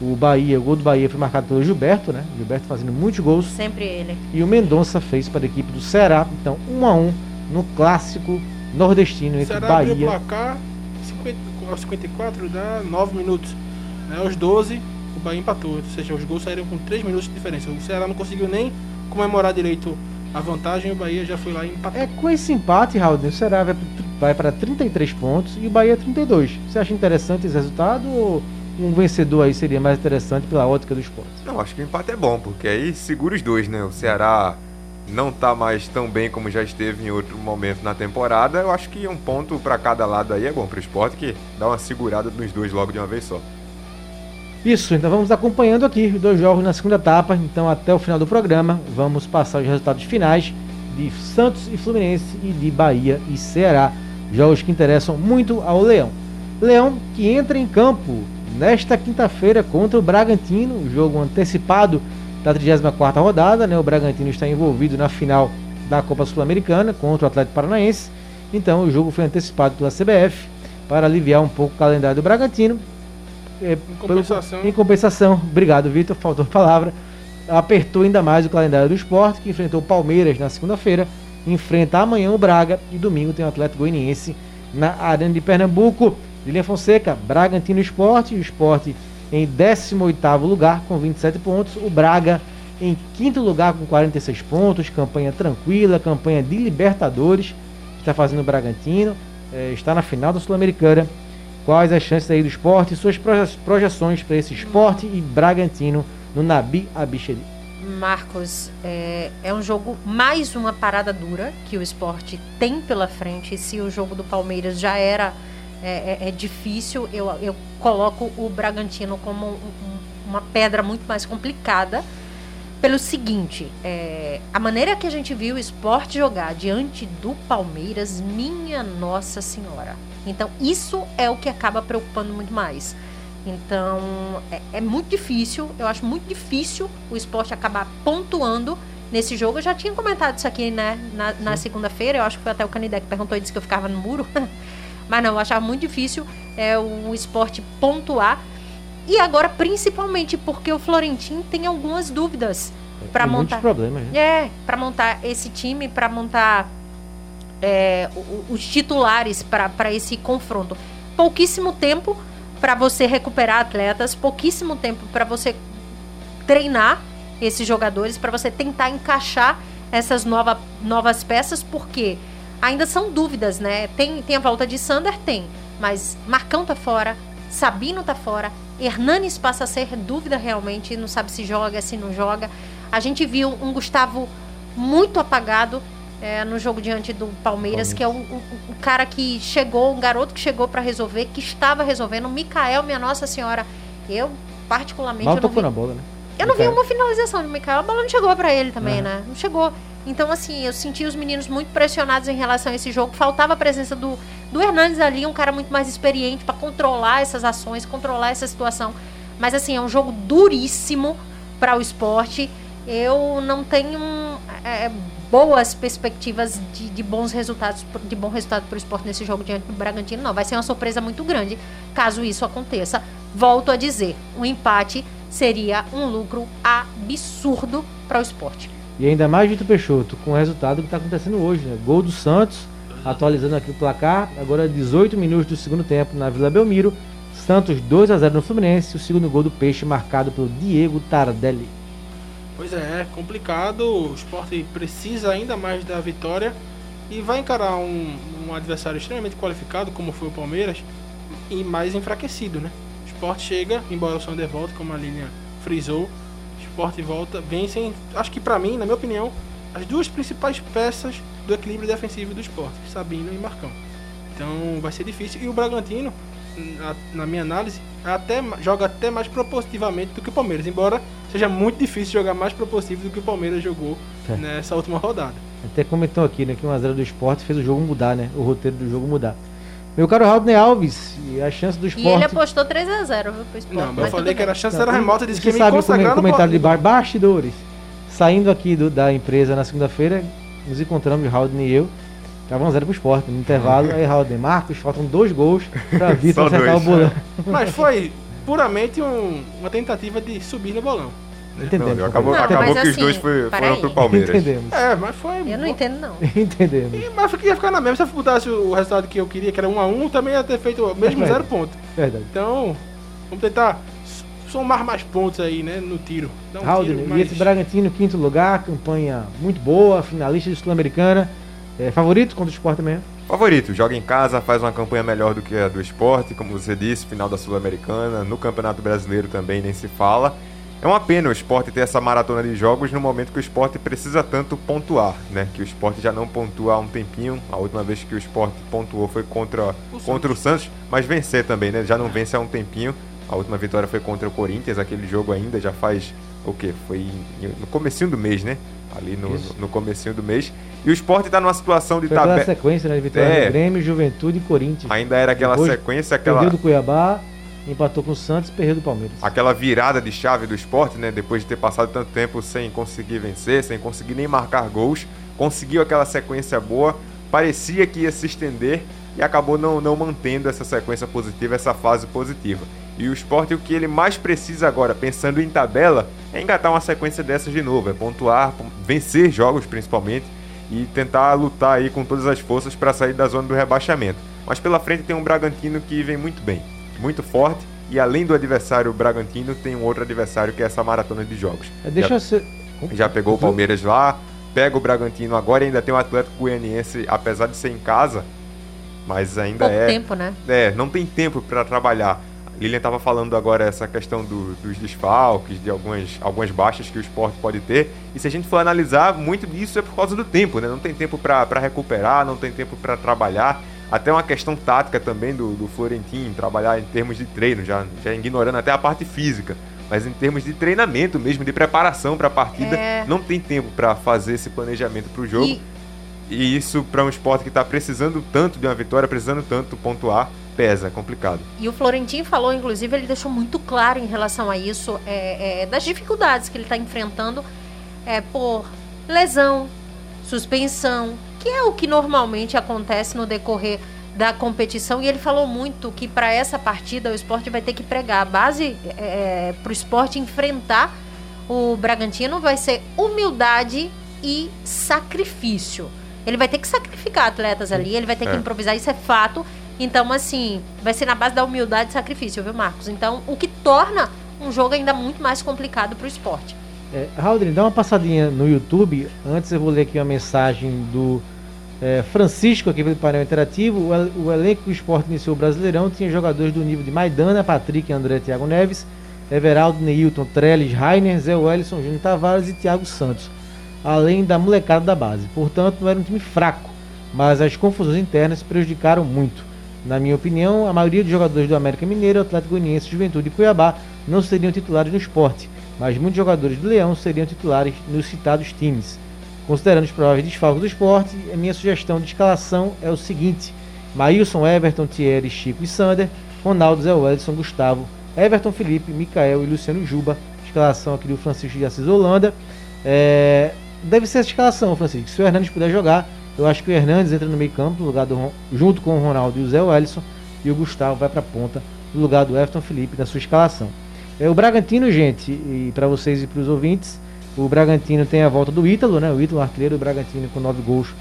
S2: O Bahia, o gol do Bahia foi marcado pelo Gilberto, né? Gilberto fazendo muitos gols.
S5: Sempre ele.
S2: E o Mendonça fez para a equipe do Ceará. Então, 1 a 1 no clássico nordestino entre
S4: o
S2: Bahia.
S4: placar 50, aos 54 dá 9 minutos. Né? Aos 12 o Bahia empatou. Ou seja, os gols saíram com 3 minutos de diferença. O Ceará não conseguiu nem comemorar direito a vantagem e o Bahia já foi lá e empatou.
S2: É, com esse empate, Raul, o Ceará vai, para 33 pontos e o Bahia 32. Você acha interessante esse resultado ou um vencedor aí seria mais interessante pela ótica do esporte?
S3: Não, acho que o empate é bom, porque aí segura os dois, né? O Ceará não tá mais tão bem como já esteve em outro momento na temporada. Eu acho que um ponto para cada lado aí é bom pro esporte, que dá uma segurada nos dois logo de uma vez só.
S2: Isso, então vamos acompanhando aqui os dois jogos na segunda etapa. Então, até o final do programa, vamos passar os resultados finais de Santos e Fluminense e de Bahia e Ceará. Jogos que interessam muito ao Leão. Leão que entra em campo nesta quinta-feira contra o Bragantino, jogo antecipado da 34ª rodada, né? O Bragantino está envolvido na final da Copa Sul-Americana contra o Atlético Paranaense. Então, o jogo foi antecipado pela CBF para aliviar um pouco o calendário do Bragantino. É,
S4: Em compensação,
S2: em compensação, obrigado Vitor, faltou a palavra. Apertou ainda mais o calendário do esporte, que enfrentou o Palmeiras na segunda-feira, enfrenta amanhã o Braga e domingo tem o Atlético Goianiense na Arena de Pernambuco. Lilian Fonseca, Bragantino Esporte, o esporte em 18 lugar com 27 pontos, o Braga em quinto lugar com 46 pontos, campanha tranquila, campanha de Libertadores, está fazendo o Bragantino, eh, está na final da Sul-Americana. Quais as chances aí do esporte e suas proje- projeções para esse esporte e Bragantino no Nabi Abichedi?
S5: Marcos, é, é um jogo mais uma parada dura que o esporte tem pela frente. Se o jogo do Palmeiras já era é, é, é difícil, eu, eu coloco o Bragantino como um- uma pedra muito mais complicada. Pelo seguinte, é, a maneira que a gente viu o esporte jogar diante do Palmeiras, minha Nossa Senhora. Então, isso é o que acaba preocupando muito mais. Então, é, é muito difícil, eu acho muito difícil o esporte acabar pontuando nesse jogo. Eu já tinha comentado isso aqui, né, na, na segunda-feira, eu acho que foi até o Canidé que perguntou e disse que eu ficava no muro. Mas não, eu achava muito difícil é, o esporte pontuar. E agora, principalmente, porque o Florentino tem algumas dúvidas para
S2: Tem muitos
S5: montar.
S2: problemas, né?
S5: É, para montar esse time, para montar é, os titulares para esse confronto. Pouquíssimo tempo para você recuperar atletas, pouquíssimo tempo para você treinar esses jogadores, para você tentar encaixar essas nova, novas peças, porque ainda são dúvidas, né? Tem, tem a volta de Sander? Tem, mas Marcão tá fora, Sabino tá fora, Hernanes passa a ser dúvida realmente, não sabe se joga, se não joga. A gente viu um Gustavo muito apagado é, no jogo diante do Palmeiras, que é um, um- um cara que chegou, um garoto que chegou para resolver, que estava resolvendo. O Mikael, minha Nossa Senhora, eu particularmente
S2: Mal
S5: eu não
S2: tocou
S5: vi
S2: na bola, né?
S5: eu não vi uma finalização de Mikael. A bola não chegou pra ele também, né? Não chegou. Então, assim, eu senti os meninos muito pressionados em relação a esse jogo. Faltava a presença do, do Hernandes ali, um cara muito mais experiente pra controlar essas ações, controlar essa situação. Mas, assim, é um jogo duríssimo para o esporte. Eu não tenho é, boas perspectivas de, de bons resultados, de bom resultado para o esporte nesse jogo diante do Bragantino, não. Vai ser uma surpresa muito grande caso isso aconteça. Volto a dizer, um empate seria um lucro absurdo para o esporte.
S2: E ainda mais Vitor Peixoto, com o resultado que está acontecendo hoje, né? Gol do Santos, atualizando aqui o placar, agora 18 minutos do segundo tempo na Vila Belmiro. Santos 2 a 0 no Fluminense, o segundo gol do Peixe marcado pelo Diego Tardelli.
S4: Pois é, é complicado. O esporte precisa ainda mais da vitória e vai encarar um, um adversário extremamente qualificado, como foi o Palmeiras, e mais enfraquecido, né? O esporte chega, embora o Sander volte, como a Lilian frisou, o esporte volta, vencem, acho que pra mim, na minha opinião, as duas principais peças do equilíbrio defensivo do esporte, Sabino e Marcão. Então vai ser difícil. E o Bragantino, na, na minha análise, até, ma- joga até mais propositivamente do que o Palmeiras, embora seja muito difícil jogar mais propositivo do que o Palmeiras jogou
S2: É.
S4: nessa última rodada.
S2: Até comentou aqui, né, que 1x0 do esporte fez o jogo mudar, né? O roteiro do jogo mudar. Meu caro Raul Alves, e a chance do
S5: E ele
S2: esporte.
S5: apostou 3x0 viu, pro esporte.
S4: Não, mas eu falei que era a chance era remota, disse
S2: você
S4: que me
S2: sabe como é
S4: consagrar
S2: o
S4: no
S2: comentário de bar, bastidores. Saindo aqui do- da empresa na segunda-feira, nos encontramos, Raul e eu. Tava 1x0 pro esporte. No intervalo, aí Raul Marcos, faltam dois gols pra Vitor
S3: Só
S2: acertar o
S3: dois.
S2: bolão.
S4: Mas foi puramente um- uma tentativa de subir no bolão.
S2: Entendemos.
S3: Não, acabou
S5: Não,
S3: acabou
S5: mas
S3: que os
S5: assim,
S3: dois foi- foram pro Palmeiras.
S2: Entendemos.
S4: É, mas foi.
S5: Eu não entendo, não.
S2: Entendemos.
S4: E- Mas ia ficar na mesma. Se eu botasse o resultado que eu queria, que era 1 a 1 também ia ter feito o mesmo
S2: É.
S4: zero ponto.
S2: Verdade.
S4: Então, vamos tentar somar mais pontos aí, né, no tiro. Dar um
S2: Raul,
S4: tiro
S2: e
S4: mais-
S2: esse Bragantino, quinto lugar, campanha muito boa, finalista de Sul-Americana. É, favorito contra o esporte mesmo?
S3: Favorito, joga em casa, faz uma campanha melhor do que a do esporte, como você disse, final da Sul-Americana, no Campeonato Brasileiro também nem se fala. É uma pena o esporte ter essa maratona de jogos no momento que o esporte precisa tanto pontuar, né? Que o esporte já não pontua há um tempinho. A última vez que o esporte pontuou foi contra o, contra o Santos, mas vencer também, né? Já não vence há um tempinho. A última vitória foi contra o Corinthians, aquele jogo ainda já faz o quê? Foi no comecinho do mês, né? Ali no,
S2: Isso.
S3: no comecinho do mês. E o esporte tá numa situação de tabela.
S2: sequência, né? Vitória
S3: É.
S2: do Grêmio, Juventude e Corinthians.
S3: Ainda era aquela
S2: Depois
S3: sequência, aquela,
S2: Perdeu do Cuiabá, empatou com o Santos e perdeu do Palmeiras.
S3: aquela virada de chave do esporte, né? Depois de ter passado tanto tempo sem conseguir vencer, sem conseguir nem marcar gols, conseguiu aquela sequência boa, parecia que ia se estender e acabou não, não mantendo essa sequência positiva, essa fase positiva. E o esporte, o que ele mais precisa agora, pensando em tabela, é engatar uma sequência dessas de novo, é pontuar, pon- vencer jogos principalmente e tentar lutar aí com todas as forças para sair da zona do rebaixamento. Mas pela frente tem um Bragantino que vem muito bem, muito forte e além do adversário Bragantino tem um outro adversário que é essa maratona de jogos.
S2: É, Deixa
S3: já,
S2: eu ser.
S3: já pegou o Palmeiras lá, pega o Bragantino agora e ainda tem o Atlético Goianiense, apesar de ser em casa, mas ainda
S5: Pouco
S3: é
S5: tempo, né?
S3: é, não tem tempo para trabalhar. Lilian estava falando agora essa questão do, dos desfalques, de algumas, algumas baixas que o esporte pode ter. E se a gente for analisar, muito disso é por causa do tempo, né? Não tem tempo para recuperar, não tem tempo para trabalhar. Até uma questão tática também do, do Florentino, trabalhar em termos de treino, já, já ignorando até a parte física. Mas em termos de treinamento mesmo, de preparação para a partida, é... não tem tempo para fazer esse planejamento para o jogo. E... e isso para um esporte que está precisando tanto de uma vitória, precisando tanto pontuar, pesa, é complicado.
S5: E o Florentino falou, inclusive, ele deixou muito claro em relação a isso, é, é, das dificuldades que ele está enfrentando é, por lesão, suspensão, que é o que normalmente acontece no decorrer da competição. E ele falou muito que para essa partida o esporte vai ter que pregar. A base é, para o esporte enfrentar o Bragantino vai ser humildade e sacrifício. Ele vai ter que sacrificar atletas ali, ele vai ter que é. improvisar, isso é fato. Então, assim, vai ser na base da humildade e sacrifício, viu, Marcos? Então, o que torna um jogo ainda muito mais complicado para o esporte.
S2: É, Raul, dá uma passadinha no YouTube. Antes eu vou ler aqui uma mensagem do é, Francisco, aqui pelo painel interativo. O, o elenco do esporte iniciou o Brasileirão tinha jogadores do nível de Maidana, Patrick, André Thiago Neves, Everaldo, Neilton, Trellis, Rainer, Zé Wellison, Júnior Tavares e Thiago Santos. Além da molecada da base. Portanto, não era um time fraco, mas as confusões internas prejudicaram muito. Na minha opinião, a maioria dos jogadores do América Mineiro, Atlético Goianiense, Juventude e Cuiabá não seriam titulares no esporte, mas muitos jogadores do Leão seriam titulares nos citados times. Considerando os prováveis desfalques do esporte, a minha sugestão de escalação é o seguinte: Maílson, Everton, Thierry, Chico e Sander, Ronaldo, Zé Wellison, Gustavo, Everton, Felipe, Micael e Luciano Juba. Escalação aqui do Francisco de Assis Holanda. É, deve ser essa escalação, Francisco. Se o Hernandes puder jogar, eu acho que o Hernandes entra no meio campo, no lugar do, junto com o Ronaldo e o Zé Wellison, e o Gustavo vai para a ponta, no lugar do Everton Felipe, na sua escalação. É, o Bragantino, gente, e para vocês e para os ouvintes, o Bragantino tem a volta do Ítalo, né? O Ítalo, artilheiro do Bragantino, com nove gols,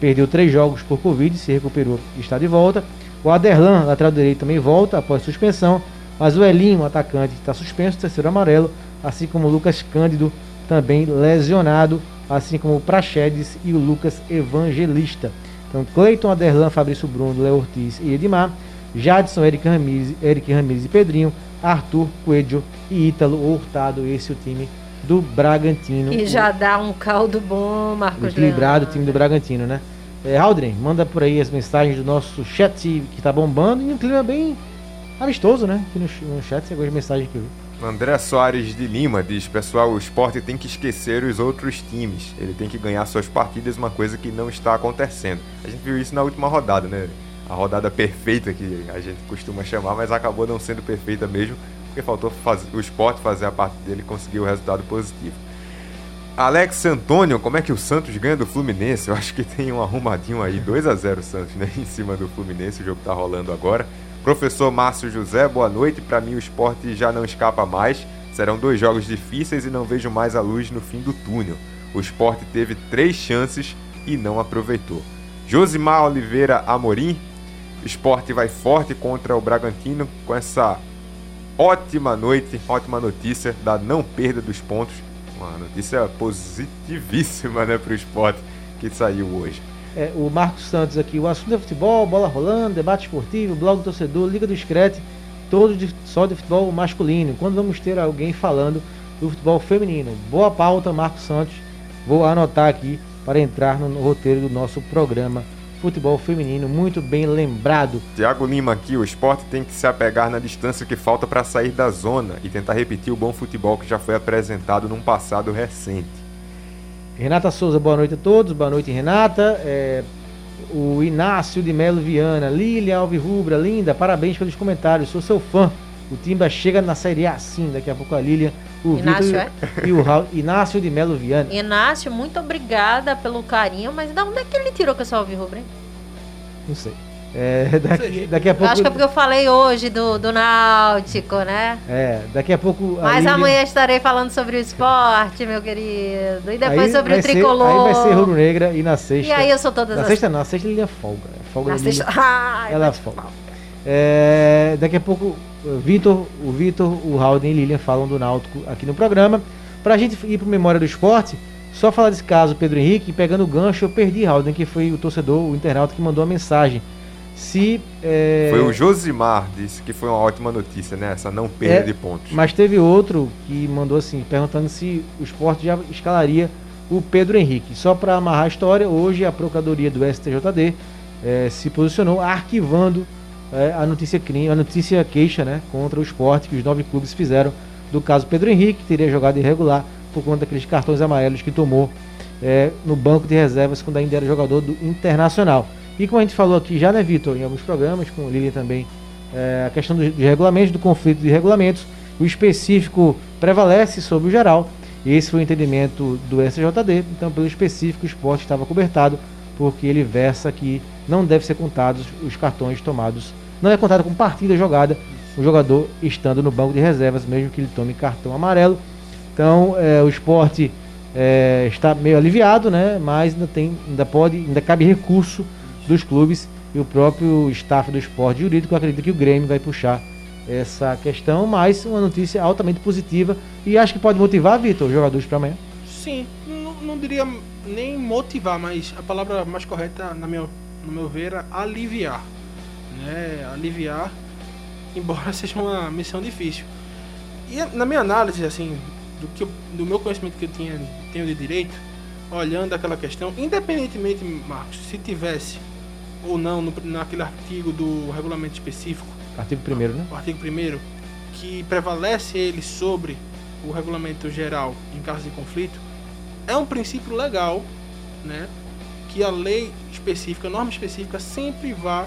S2: perdeu três jogos por Covid, se recuperou e está de volta. O Aderlan, lateral direito, também volta após suspensão, mas o Elinho, atacante, está suspenso, terceiro amarelo, assim como o Lucas Cândido, também lesionado assim como o Praxedes e o Lucas Evangelista. Então, Cleiton, Aderlan, Fabrício Bruno, Léo Ortiz e Edmar, Jadson, Eric Ramirez, Eric Ramirez e Pedrinho, Arthur, Coelho e Ítalo Hurtado, esse é o time do Bragantino.
S5: E já dá um caldo bom, Marcos
S2: Equilibrado o time do Bragantino, né? É, Aldrin, manda por aí as mensagens do nosso chat que tá bombando e um clima bem amistoso, né? Aqui no, no chat, você gosta de mensagem que eu vi.
S3: André Soares de Lima diz: Pessoal, o esporte tem que esquecer os outros times. Ele tem que ganhar suas partidas, uma coisa que não está acontecendo. A gente viu isso na última rodada, né? A rodada perfeita que a gente costuma chamar, mas acabou não sendo perfeita mesmo, porque faltou fazer, o esporte fazer a parte dele e conseguir o resultado positivo. Alex Antônio, como é que o Santos ganha do Fluminense? Eu acho que tem um arrumadinho aí, 2 a 0 Santos, né? Em cima do Fluminense, o jogo tá rolando agora. Professor Márcio José, boa noite. Para mim o esporte já não escapa mais. Serão dois jogos difíceis e não vejo mais a luz no fim do túnel. O esporte teve três chances e não aproveitou. Josimar Oliveira Amorim, esporte vai forte contra o Bragantino com essa ótima noite, ótima notícia da não perda dos pontos. Uma notícia positivíssima né, para o esporte que saiu hoje
S2: é, o Marcos Santos aqui. O assunto é futebol, bola rolando, debate esportivo, blog do torcedor, Liga do Screte, todos de, só de futebol masculino. Quando vamos ter alguém falando do futebol feminino? Boa pauta, Marcos Santos. Vou anotar aqui para entrar no roteiro do nosso programa Futebol Feminino, muito bem lembrado.
S3: Tiago Lima aqui, o esporte tem que se apegar na distância que falta para sair da zona e tentar repetir o bom futebol que já foi apresentado num passado recente.
S2: Renata Souza, boa noite a todos. Boa noite, Renata. É, o Inácio de Melo Viana, Lília Alves Rubra, linda, parabéns pelos comentários. Sou seu fã. O Timba chega na Série A sim, daqui a pouco a Lília, o Inácio, Vitor é? e o Raul, Inácio de Melo Viana.
S5: Inácio, muito obrigada pelo carinho, mas da onde é que ele tirou essa Alves Rubra, hein?
S2: Não sei. É, daqui, daqui, a pouco.
S5: Acho que é porque eu falei hoje do, do Náutico, né?
S2: É, daqui a pouco.
S5: A Mas amanhã estarei falando sobre o esporte, meu querido. E depois aí sobre o tricolor.
S2: Ser, aí vai ser Rubro Negra e na sexta.
S5: E aí eu sou todas
S2: Na as... sexta não, na sexta ele é folga. Folga na sexta. Ai, ela é folga. É, daqui a pouco, Vitor, o Vitor, o Raul e Lilian falam do Náutico aqui no programa. Pra gente ir pro Memória do Esporte, só falar desse caso, Pedro Henrique, pegando o gancho, eu perdi Raul, que foi o torcedor, o internauta que mandou a mensagem se. é,
S3: Foi o Josimar, disse que foi uma ótima notícia, né? Essa não perda
S2: É,
S3: de pontos.
S2: Mas teve outro que mandou assim, perguntando se o esporte já escalaria o Pedro Henrique. Só para amarrar a história, hoje a Procuradoria do STJD eh, se posicionou arquivando eh, a notícia crime, a notícia queixa né, contra o esporte que os nove clubes fizeram do caso Pedro Henrique, que teria jogado irregular por conta daqueles cartões amarelos que tomou eh, no banco de reservas quando ainda era jogador do Internacional. E como a gente falou aqui já, né, Vitor, em alguns programas, com o Lilian também, eh, a questão dos regulamentos, do conflito de regulamentos, o específico prevalece sobre o geral. E esse foi o entendimento do SJD. Então, pelo específico, o esporte estava cobertado, porque ele versa que não deve ser contados os cartões tomados. Não é contado como partida jogada o jogador estando no banco de reservas, mesmo que ele tome cartão amarelo. Então, eh, o esporte eh, está meio aliviado, né? Mas ainda tem, ainda pode, ainda cabe recurso dos clubes e o próprio staff do esporte jurídico acredita que o Grêmio vai puxar essa questão, mas uma notícia altamente positiva e acho que pode motivar, Vitor, os jogadores para amanhã.
S4: Sim, não, não diria nem motivar, mas a palavra mais correta, na meu, no meu ver, é aliviar. Né? Aliviar, embora seja uma missão difícil. E na minha análise, assim, do, que eu- do meu conhecimento que eu tinha, tenho de direito, olhando aquela questão, independentemente, Marcos, se tivesse ou não no, naquele artigo do regulamento específico,
S2: Artigo 1 né?
S4: o artigo 1 que prevalece ele sobre o regulamento geral em caso de conflito, é um princípio legal, né? Que a lei específica, a norma específica, sempre vá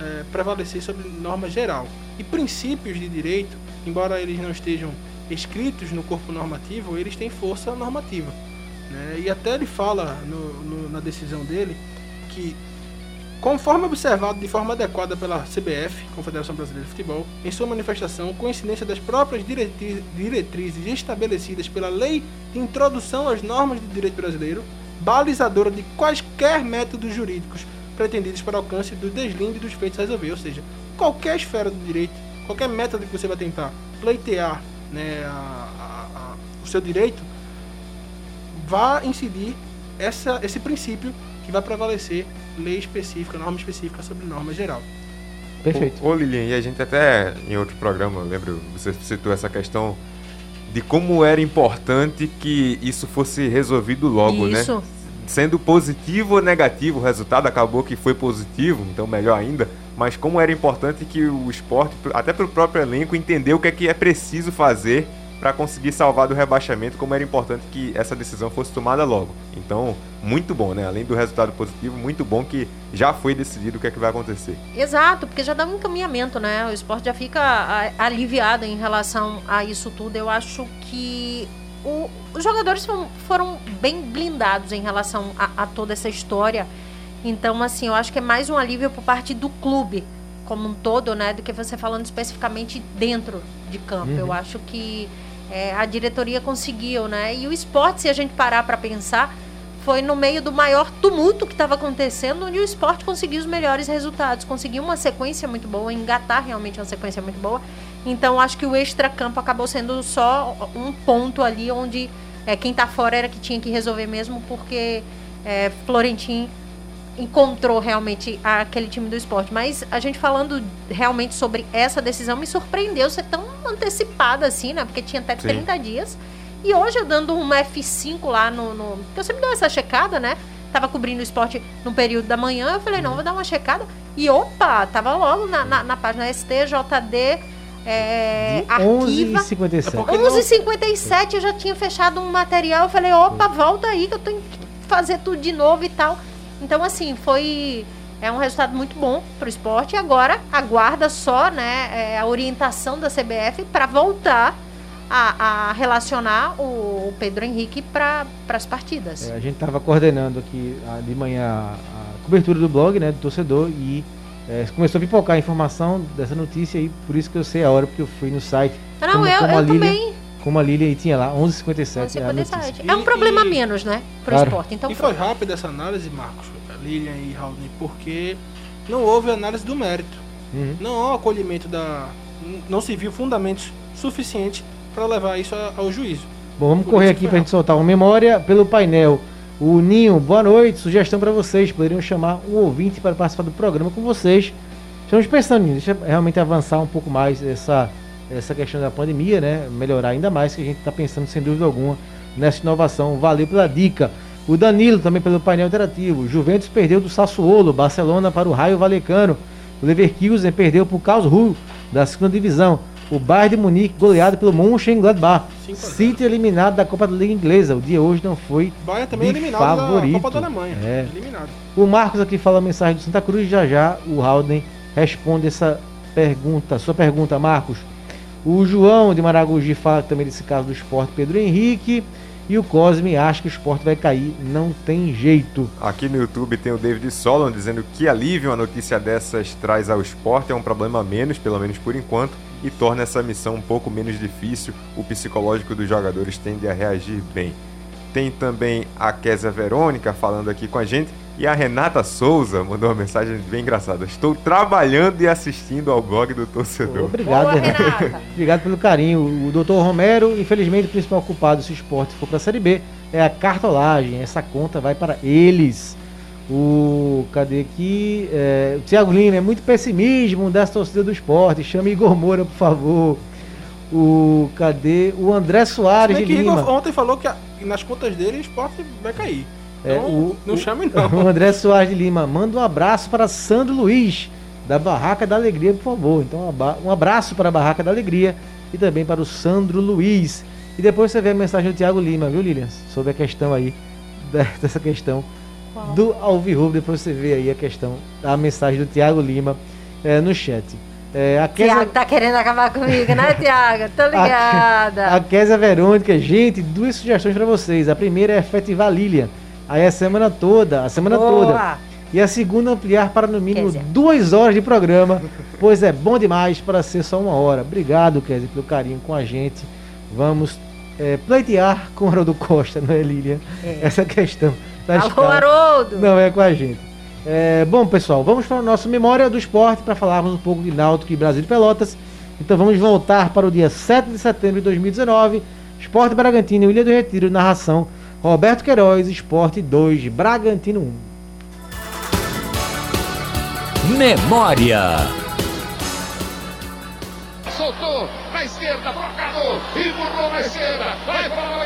S4: eh, prevalecer sobre norma geral. E princípios de direito, embora eles não estejam escritos no corpo normativo, eles têm força normativa. Né? E até ele fala no- no- na decisão dele que Conforme observado de forma adequada pela CBF, Confederação Brasileira de Futebol, em sua manifestação, coincidência das próprias diretri- diretrizes estabelecidas pela Lei de Introdução às Normas do Direito Brasileiro, balizadora de quaisquer métodos jurídicos pretendidos para alcance do deslinde dos feitos a resolver, ou seja, qualquer esfera do direito, qualquer método que você vai tentar pleitear né, a- a- a- o seu direito, vá incidir essa, esse princípio que vai prevalecer lei específica, norma específica sobre norma geral.
S2: Perfeito.
S3: Ô, ô Lilian, e a gente até em outro programa, eu lembro, você citou essa questão de como era importante que isso fosse resolvido logo, né?
S5: Isso.
S3: Sendo positivo ou negativo o resultado, acabou que foi positivo, então melhor ainda. Mas como era importante que o esporte, até pelo próprio elenco, entender o que é que é preciso fazer para conseguir salvar do rebaixamento, como era importante que essa decisão fosse tomada logo. Então, muito bom, né? Além do resultado positivo, muito bom que já foi decidido o que é que vai acontecer.
S5: Exato, porque já dá um encaminhamento, né? O esporte já fica aliviado em relação a isso tudo. Eu acho que o- os jogadores foram, foram bem blindados em relação a, a toda essa história. Então, assim, eu acho que é mais um alívio por parte do clube como um todo, né? Do que você falando especificamente dentro de campo. Eu acho que é, a diretoria conseguiu, né? E o esporte, se a gente parar para pensar, foi no meio do maior tumulto que estava acontecendo, onde o esporte conseguiu os melhores resultados, conseguiu uma sequência muito boa, engatar realmente uma sequência muito boa. Então acho que o extracampo acabou sendo só um ponto ali onde é, quem tá fora era que tinha que resolver mesmo, porque é, Florentin encontrou realmente aquele time do esporte. Mas a gente falando realmente sobre essa decisão me surpreendeu ser tão antecipada assim, né? Porque tinha até
S3: Sim.
S5: 30 dias. E hoje eu dando um F5 lá no. no porque eu sempre dou essa checada, né? Tava cobrindo o esporte no período da manhã. Eu falei, não, vou dar uma checada. E opa, tava logo na, na, na página STJD. É,
S2: De
S5: arquiva.
S2: 11h57.
S4: É
S5: 11h57 eu já tinha fechado um material. Eu falei, opa, volta aí que eu tenho que fazer tudo de novo e tal. Então, assim, foi. É um resultado muito bom pro esporte. E agora aguarda só né, é, a orientação da CBF para voltar a, a relacionar o Pedro Henrique para as partidas.
S2: É, a gente estava coordenando aqui ah, de manhã a, a cobertura do blog, né, do torcedor, e é, começou a pipocar a informação dessa notícia aí, por isso que eu sei a hora, porque eu fui no site,
S5: Não,
S2: como-
S5: eu,
S2: como
S5: eu
S2: Lilian-
S5: também.
S2: como a Lilian, e tinha lá 11h57 a notícia.
S5: 11h57. É um
S4: E-
S5: problema
S4: e-
S5: menos, né? Pro
S2: Claro.
S5: esporte. Então,
S4: e foi rápida essa análise, Marcos, Lilian e Raulney, porque não houve análise do mérito.
S2: Uhum.
S4: Não há um acolhimento da. Não se viu fundamentos suficientes para levar isso ao juízo.
S2: Bom, vamos
S4: Por
S2: correr aqui para a gente soltar uma memória pelo painel O Ninho, boa noite. Sugestão para vocês: poderiam chamar um ouvinte para participar do programa com vocês. Estamos pensando nisso, deixa realmente avançar um pouco mais essa, essa questão da pandemia, né? Melhorar ainda mais, que a gente está pensando, sem dúvida alguma, nessa inovação. Valeu pela dica. O Danilo também pelo painel interativo. Juventus perdeu do Sassuolo, Barcelona para o Raio Valecano. O Leverkusen perdeu para o Karlsruhe da segunda divisão. O Bayern de Munique goleado pelo Mönchengladbach.
S4: A zero.
S2: City eliminado da Copa da Liga Inglesa. O dia hoje não foi
S4: Bahia também é
S2: de
S4: eliminado
S2: favorito.
S4: da Copa da Alemanha.
S2: É.
S4: Eliminado.
S2: O Marcos aqui fala a mensagem do Santa Cruz. Já já o Halden responde essa pergunta. Sua pergunta, Marcos. O João de Maragogi fala também desse caso do esporte Pedro Henrique. E o Cosme acha que o esporte vai cair. Não tem jeito.
S3: Aqui no YouTube tem o David Solon dizendo que alívio uma notícia dessas traz ao esporte, é um problema a menos, pelo menos por enquanto, e torna essa missão um pouco menos difícil. O psicológico dos jogadores tende a reagir bem. Tem também a Késia Verônica falando aqui com a gente. E a Renata Souza mandou uma mensagem bem engraçada. Estou trabalhando e assistindo ao blog do torcedor.
S2: Obrigado,
S5: Boa,
S2: Renato.
S5: Renata.
S2: Obrigado pelo carinho. O doutor Romero, infelizmente, o principal culpado se o esporte for para a Série B é a cartolagem. Essa conta vai para eles. O. Cadê aqui? É, o Thiago Lima, é muito pessimismo dessa torcida do esporte. Chame Igor Moura, por favor. O. Cadê? O André Soares
S4: Se
S2: de
S4: bem que
S2: Lima.
S4: Igor ontem falou que a- nas contas dele o esporte vai cair.
S2: É,
S4: Então,
S2: o-
S4: não
S2: o-
S4: chame
S2: O
S4: não.
S2: André Soares de Lima, manda um abraço para Sandro Luiz, da Barraca da Alegria, por favor. Então, um abraço para a Barraca da Alegria e também para o Sandro Luiz. E depois você vê a mensagem do Thiago Lima, viu, Lilian? Sobre a questão aí, dessa questão? Do Alvirrubro. Depois você vê aí a questão, a mensagem do Thiago Lima eh, no chat. Eh, a
S5: Tiago tá querendo acabar comigo, né, Tiago? Tô ligada.
S2: a Kézia Verônica, gente, duas sugestões para vocês. A primeira é efetivar a Lilian. Aí a semana toda, a semana toda.
S5: Boa.
S2: E a segunda ampliar para no mínimo duas horas de programa, pois é bom demais para ser só uma hora. Obrigado, Kézia, pelo carinho com a gente. Vamos é, pleitear com o Haroldo Costa, não é, Lilian? Essa questão. Das
S5: Alô. Haroldo.
S2: Não é com a gente. É, bom, pessoal, vamos para o nosso Memória do Esporte para falarmos um pouco de Náutico e Brasil de Pelotas. Então vamos voltar para o dia 7 de setembro de 2019. Esporte Bragantino e Ilha do Retiro, narração Roberto Queiroz, Esporte 2, Bragantino 1.
S1: Memória.
S6: soltou na esquerda, trocador, empurrou na esquerda, vai para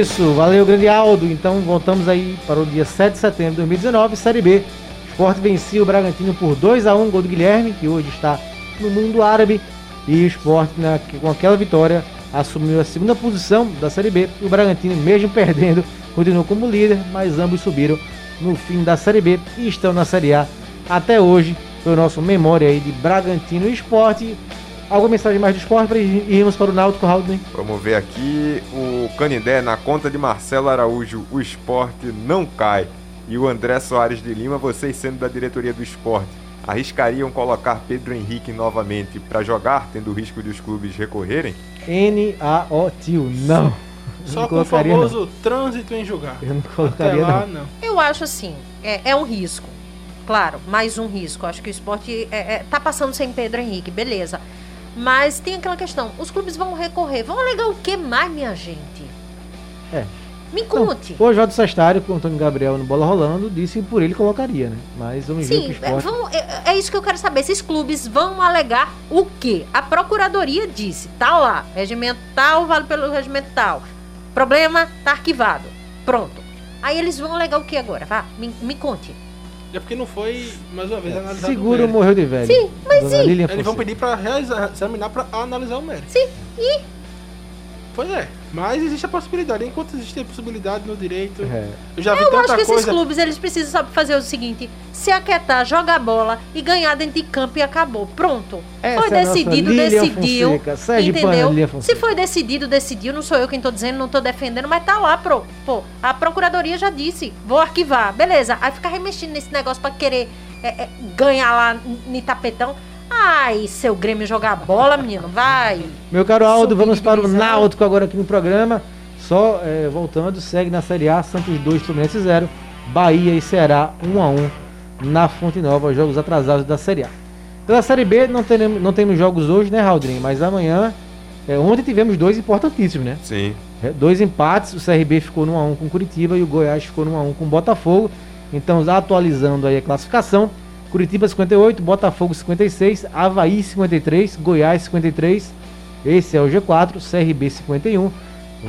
S2: Isso, valeu, grande Aldo. Então voltamos aí para o dia 7 de setembro de 2019, Série B. O Sport vencia o Bragantino por 2 a 1 gol do Guilherme, que hoje está no mundo árabe. E o Sport, na- com aquela vitória, assumiu a segunda posição da Série B. E o Bragantino, mesmo perdendo, continuou como líder, mas ambos subiram no fim da Série B e estão na Série A até hoje. Foi o nosso memória aí de Bragantino e Sport. Alguma mensagem mais do esporte para irmos para o Náutico, Haldner?
S3: Vamos ver aqui o Canindé na conta de Marcelo Araújo, o esporte não cai. E o André Soares de Lima, vocês sendo da diretoria do esporte, arriscariam colocar Pedro Henrique novamente para jogar, tendo o risco de os clubes recorrerem?
S2: N-A-O-Tio, não.
S4: Só
S2: não
S4: com o famoso trânsito em jogar.
S2: Eu não
S4: Até
S2: colocaria,
S4: lá,
S2: não.
S4: não.
S5: Eu acho assim, é, é um risco. Claro, mais um risco. Acho que o esporte é, é, tá passando sem Pedro Henrique, beleza. Mas tem aquela questão, os clubes vão recorrer. Vão alegar o que mais, minha gente?
S2: É.
S5: Me conte.
S2: O Jorge Sestário, com o Antônio Gabriel no Bola Rolando, disse que por ele colocaria, né? Mas vamos ver que o
S5: Sim, é,
S2: esporte...
S5: vão- é, é isso que eu quero saber. Esses clubes vão alegar o quê? A procuradoria disse, tá lá, regimento tal, vale pelo regimento tal. Problema tá arquivado. Pronto. Aí eles vão alegar o que agora? Vá, me, me conte.
S4: É porque não foi, mais uma vez, analisado
S2: Seguro morreu de velho.
S5: Sim, mas
S2: Dona
S5: sim.
S2: Lilian
S4: Eles vão
S2: Fonseca.
S4: pedir pra realizar, examinar pra analisar o mérito.
S5: Sim, e
S4: Pois é. Mas existe a possibilidade. Enquanto existe a possibilidade no direito.
S2: É.
S4: Eu já vi
S5: eu acho
S4: tanta
S5: que esses
S4: coisa.
S5: clubes eles precisam sabe, fazer o seguinte: se aquietar, jogar bola e ganhar dentro de campo e acabou. Pronto.
S2: Essa
S5: foi
S2: é
S5: decidido, decidiu. Entendeu? Se foi decidido, decidiu. Não sou eu quem tô dizendo, não tô defendendo, mas tá lá, pro, pô. A procuradoria já disse, vou arquivar. Beleza. Aí ficar remexendo nesse negócio pra querer é, é, ganhar lá no tapetão. Ai, seu Grêmio jogar bola, menino, vai.
S2: Meu caro Aldo,
S5: Subir
S2: vamos para o. Náutico agora aqui no programa. Só é, voltando, segue na Série A, Santos 2, Fluminense 0, Bahia e Ceará 1 a 1 na Fonte Nova, jogos atrasados da Série A. Pela Série B não, teremos, não temos jogos hoje, né, Raudrinho? Mas amanhã, é, ontem tivemos dois importantíssimos, né?
S3: Sim.
S2: É, Dois empates, o CRB ficou no 1x1 com Curitiba e o Goiás ficou no 1x1 com o Botafogo. Então, atualizando aí a classificação, Curitiba 58, Botafogo 56, Havaí 53, Goiás 53, esse é o G4, CRB 51,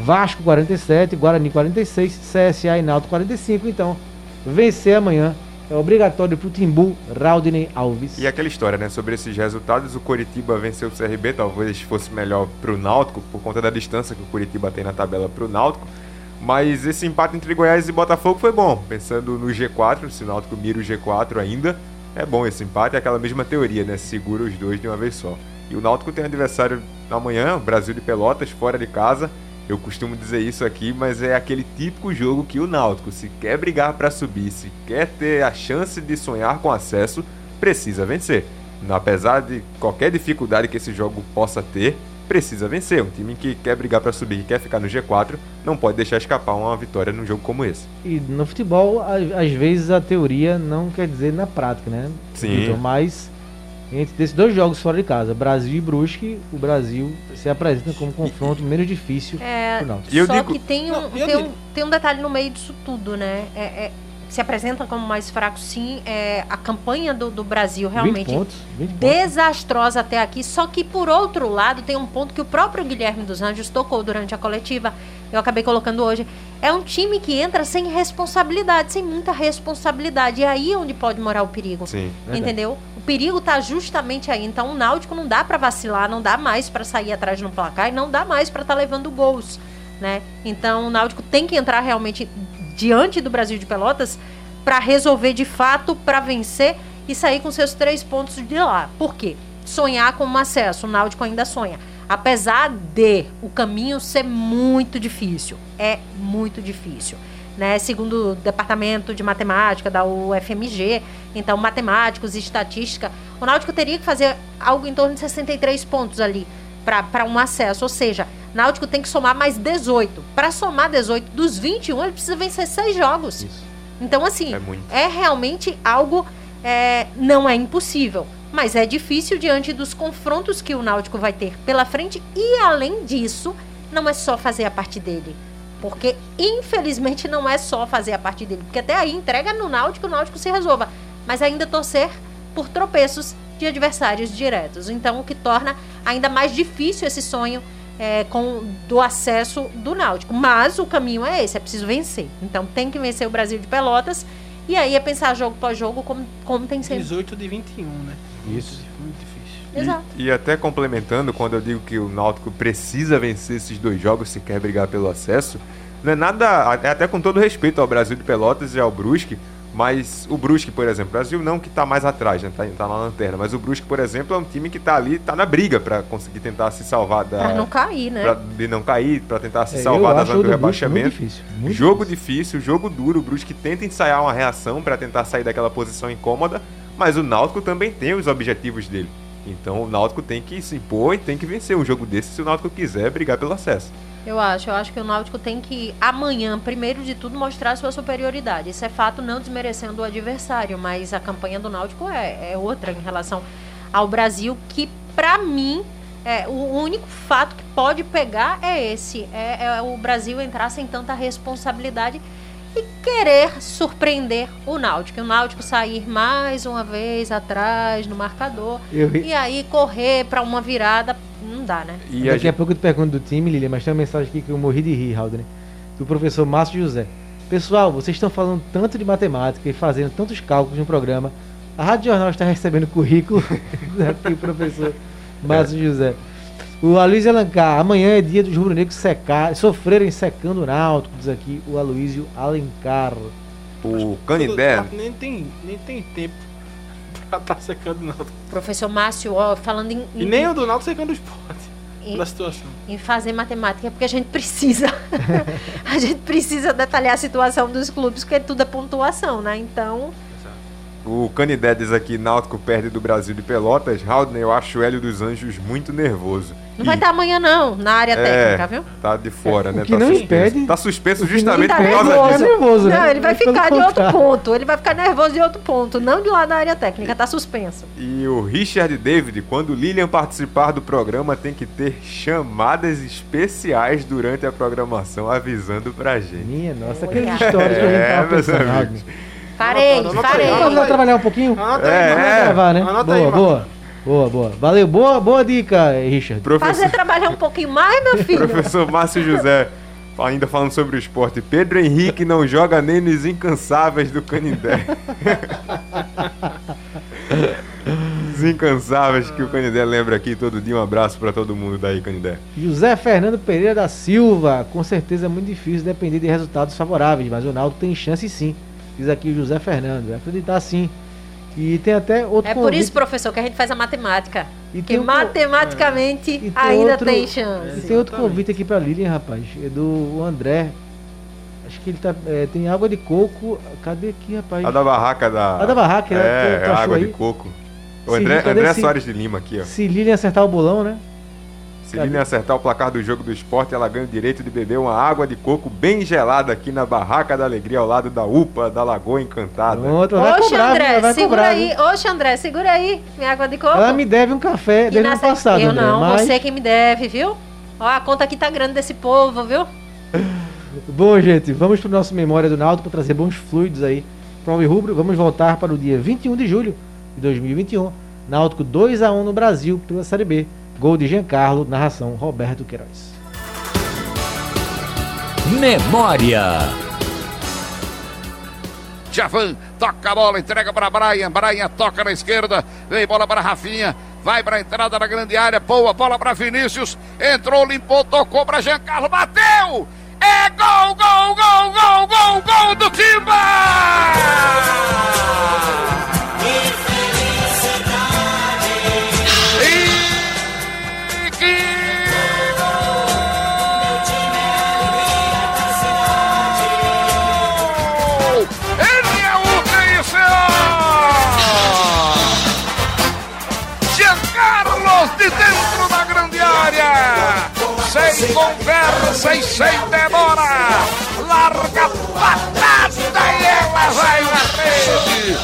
S2: Vasco 47, Guarani 46, CSA e Náutico 45. Então, vencer amanhã é obrigatório pro Timbu, Raudney Alves.
S3: E aquela história, né? Sobre esses resultados, o Coritiba venceu o CRB, talvez fosse melhor pro Náutico, por conta da distância que o Coritiba tem na tabela pro Náutico. Mas esse empate entre Goiás e Botafogo foi bom. Pensando no G4, se o Náutico mira o G4 ainda, é bom esse empate, é aquela mesma teoria, né? Segura os dois de uma vez só. E o Náutico tem adversário amanhã, Brasil de Pelotas, fora de casa. Eu costumo dizer isso aqui, mas é aquele típico jogo que o Náutico, se quer brigar para subir, se quer ter a chance de sonhar com acesso, precisa vencer. Apesar de qualquer dificuldade que esse jogo possa ter, precisa vencer. Um time que quer brigar para subir, que quer ficar no G4, não pode deixar escapar uma vitória num jogo como esse.
S2: E no futebol, às vezes a teoria não quer dizer na prática, né?
S3: Sim.
S2: Mas entre esses dois jogos fora de casa, Brasil e Brusque, o Brasil se apresenta como confronto menos difícil
S5: É, só
S3: digo-
S5: que tem um,
S4: Não,
S5: tem, um, tem um detalhe no meio disso tudo, né? É- é- se apresenta como mais fraco, sim. É, a campanha do, do Brasil
S2: 20
S5: realmente
S2: pontos, 20 pontos.
S5: desastrosa até aqui. Só que, por outro lado, tem um ponto que o próprio Guilherme dos Anjos tocou durante a coletiva. Eu acabei colocando hoje. É um time que entra sem responsabilidade, sem muita responsabilidade. E aí é onde pode morar o perigo.
S3: Sim.
S5: Entendeu? O perigo tá justamente aí. Então o Náutico não dá pra vacilar, não dá mais pra sair atrás no placar e não dá mais pra estar levando gols, né? Então o Náutico tem que entrar realmente diante do Brasil de Pelotas pra resolver de fato, pra vencer e sair com seus três pontos de lá. Por quê? Sonhar com um acesso. O Náutico ainda sonha. Apesar de o caminho ser muito difícil. É muito difícil né, segundo o departamento de matemática da UFMG, então matemáticos e estatística, o Náutico teria que fazer algo em torno de 63 pontos ali para um acesso, ou seja, Náutico tem que somar mais 18. Para somar 18 dos 21, ele precisa vencer seis jogos.
S2: Isso.
S5: Então, assim,
S3: É
S5: é realmente algo. é, não é impossível, mas é difícil diante dos confrontos que o Náutico vai ter pela frente. E além disso, não é só fazer a parte dele. Porque, infelizmente, não é só fazer a parte dele. Porque até aí entrega no Náutico, o Náutico se resolva. Mas ainda torcer por tropeços de adversários diretos. Então, o que torna ainda mais difícil esse sonho é, com do acesso do Náutico. Mas o caminho é esse, é preciso vencer. Então tem que vencer o Brasil de Pelotas. E aí é pensar jogo após jogo como, como tem sido.
S4: 18 de 21, né?
S2: Isso.
S4: Muito difícil.
S5: Exato.
S3: E, e até complementando, quando eu digo que o Náutico precisa vencer esses dois jogos se quer brigar pelo acesso, não é nada, até com todo respeito ao Brasil de Pelotas e ao Brusque, mas o Brusque, por exemplo, o Brasil não que tá mais atrás, né, tá, tá na lanterna, mas o Brusque, por exemplo, é um time que tá ali, tá na briga para conseguir tentar se salvar da
S5: Pra não cair, né?
S3: pra- de não cair, para tentar se
S2: É,
S3: salvar da zona do
S2: Brusque muito
S3: rebaixamento.
S2: difícil, muito
S3: jogo difícil, jogo duro. O Brusque tenta ensaiar uma reação para tentar sair daquela posição incômoda, mas o Náutico também tem os objetivos dele. Então o Náutico tem que se impor e tem que vencer um jogo desse se o Náutico quiser brigar pelo acesso.
S5: Eu acho, eu acho que o Náutico tem que amanhã, primeiro de tudo, mostrar sua superioridade. Isso é fato, não desmerecendo o adversário, mas a campanha do Náutico é, é outra em relação ao Brasil, que pra mim é, o único fato que pode pegar é esse, é, é o Brasil entrar sem tanta responsabilidade e querer surpreender o Náutico. E o Náutico sair mais uma vez atrás no marcador
S2: Eu
S5: e aí correr pra uma virada, não dá, né?
S3: E a
S2: Daqui a
S3: gente...
S2: pouco eu te pergunto do time, Lilian, mas tem uma mensagem aqui que eu morri de rir, Haldane. Do professor Márcio José. Pessoal, vocês estão falando tanto de matemática e fazendo tantos cálculos no programa. A Rádio Jornal está recebendo currículo aqui, professor Márcio José. O Aloysio Alencar, amanhã é dia dos rubro-negros secar, sofrerem secando o náutico, diz aqui o Aloysio Alencar.
S3: O Canidé,
S4: Nem tem, nem tem tempo pra estar secando o Náutico.
S5: Professor Márcio, ó, falando em,
S4: E
S5: em-
S4: nem o do Náutico secando o esporte.
S5: em-
S4: Pela situação.
S5: em fazer matemática, porque a gente precisa. a gente precisa detalhar a situação dos clubes, porque tudo é pontuação, né? Então,
S3: o Canidé diz aqui, Náutico perde do Brasil de Pelotas. Haldner, eu acho o Hélio dos Anjos muito nervoso.
S5: não
S3: E-
S5: vai estar amanhã não, na área
S3: É,
S5: técnica, viu?
S3: Tá de fora,
S2: O
S3: né?
S2: que
S3: tá
S2: não
S3: suspenso.
S2: impede-
S3: Tá suspenso justamente
S5: não
S3: por causa
S5: Tá
S3: disso.
S2: nervoso, né?
S5: Não, ele vai ficar de outro ponto. Ele vai ficar nervoso de outro ponto, não de lá da área técnica, tá suspenso.
S3: E o Richard David, quando o Lilian participar do programa, tem que ter chamadas especiais durante a programação, avisando pra gente.
S2: Minha nossa, aquelas histórias que a gente
S3: É, meus
S2: pensando,
S3: amigos.
S5: Farei,
S4: Anota anota
S2: Vamos lá trabalhar um pouquinho?
S4: Anota
S3: É,
S4: aí,
S2: Vamos
S4: mano.
S2: gravar, né?
S4: Anota
S2: boa,
S4: aí,
S2: boa. Boa, boa. Valeu, boa, boa dica, Richard.
S5: Fazer
S3: Professor,
S5: trabalhar um pouquinho mais, meu filho.
S3: professor Márcio José, ainda falando sobre o esporte, Pedro Henrique não joga nem nos incansáveis do Canindé. Os incansáveis que o Canindé lembra aqui todo dia. Um abraço pra todo mundo daí, Canindé.
S2: José Fernando Pereira da Silva. Com certeza é muito difícil depender de resultados favoráveis, mas o Naldo tem chance sim. Diz aqui o José Fernando. Vai acreditar sim. E tem até outro
S5: É por
S2: convite-
S5: isso, professor, que a gente faz a matemática.
S2: E
S5: que
S2: um
S5: matematicamente
S2: E tem
S5: ainda
S2: outro-
S5: tem
S2: E
S5: chance.
S2: tem outro convite aqui pra Lilian, rapaz. É do André. Acho que ele tá. é, tem água de coco. Cadê aqui, rapaz?
S3: A da barraca da.
S2: A da barraca, né?
S3: é, é
S2: achou
S3: água
S2: aí?
S3: de coco. O André, André
S2: esse-
S3: Soares de Lima aqui, ó.
S2: Se Lilian acertar o bolão, né?
S3: Se Lilian acertar o placar do jogo do esporte, ela ganha o direito de beber uma água de coco bem gelada aqui na Barraca da Alegria, ao lado da UPA da Lagoa Encantada.
S2: Pronto, vai
S5: Oxe,
S2: cobrar,
S5: André,
S2: vai
S5: segura
S2: cobrar.
S5: aí.
S2: viu?
S5: Oxe, André, segura aí. Minha água de coco.
S2: Ela me deve um café
S5: E
S2: desde o
S5: na
S2: ano passado,
S5: Eu
S2: André,
S5: não,
S2: mas...
S5: você que me deve, viu? Ó, a conta aqui tá grande desse povo, viu?
S2: Bom, gente, vamos pro nosso Memória do Náutico para trazer bons fluidos aí para o Rubro. Vamos voltar para o dia 21 de julho de 2021. Náutico 2 a 1 no Brasil pela Série B. Gol de Giancarlo, narração Roberto Queiroz.
S1: Memória.
S6: Javan toca a bola, entrega para Brian. Brian toca na esquerda, vem bola para Rafinha. Vai para a entrada da grande área, boa bola para Vinícius. Entrou, limpou, tocou para Giancarlo, bateu! É gol, gol, gol, gol, gol, gol do Timba! De dentro da grande área! Sem conversa e sem demora! Larga patada e ela vai na rede!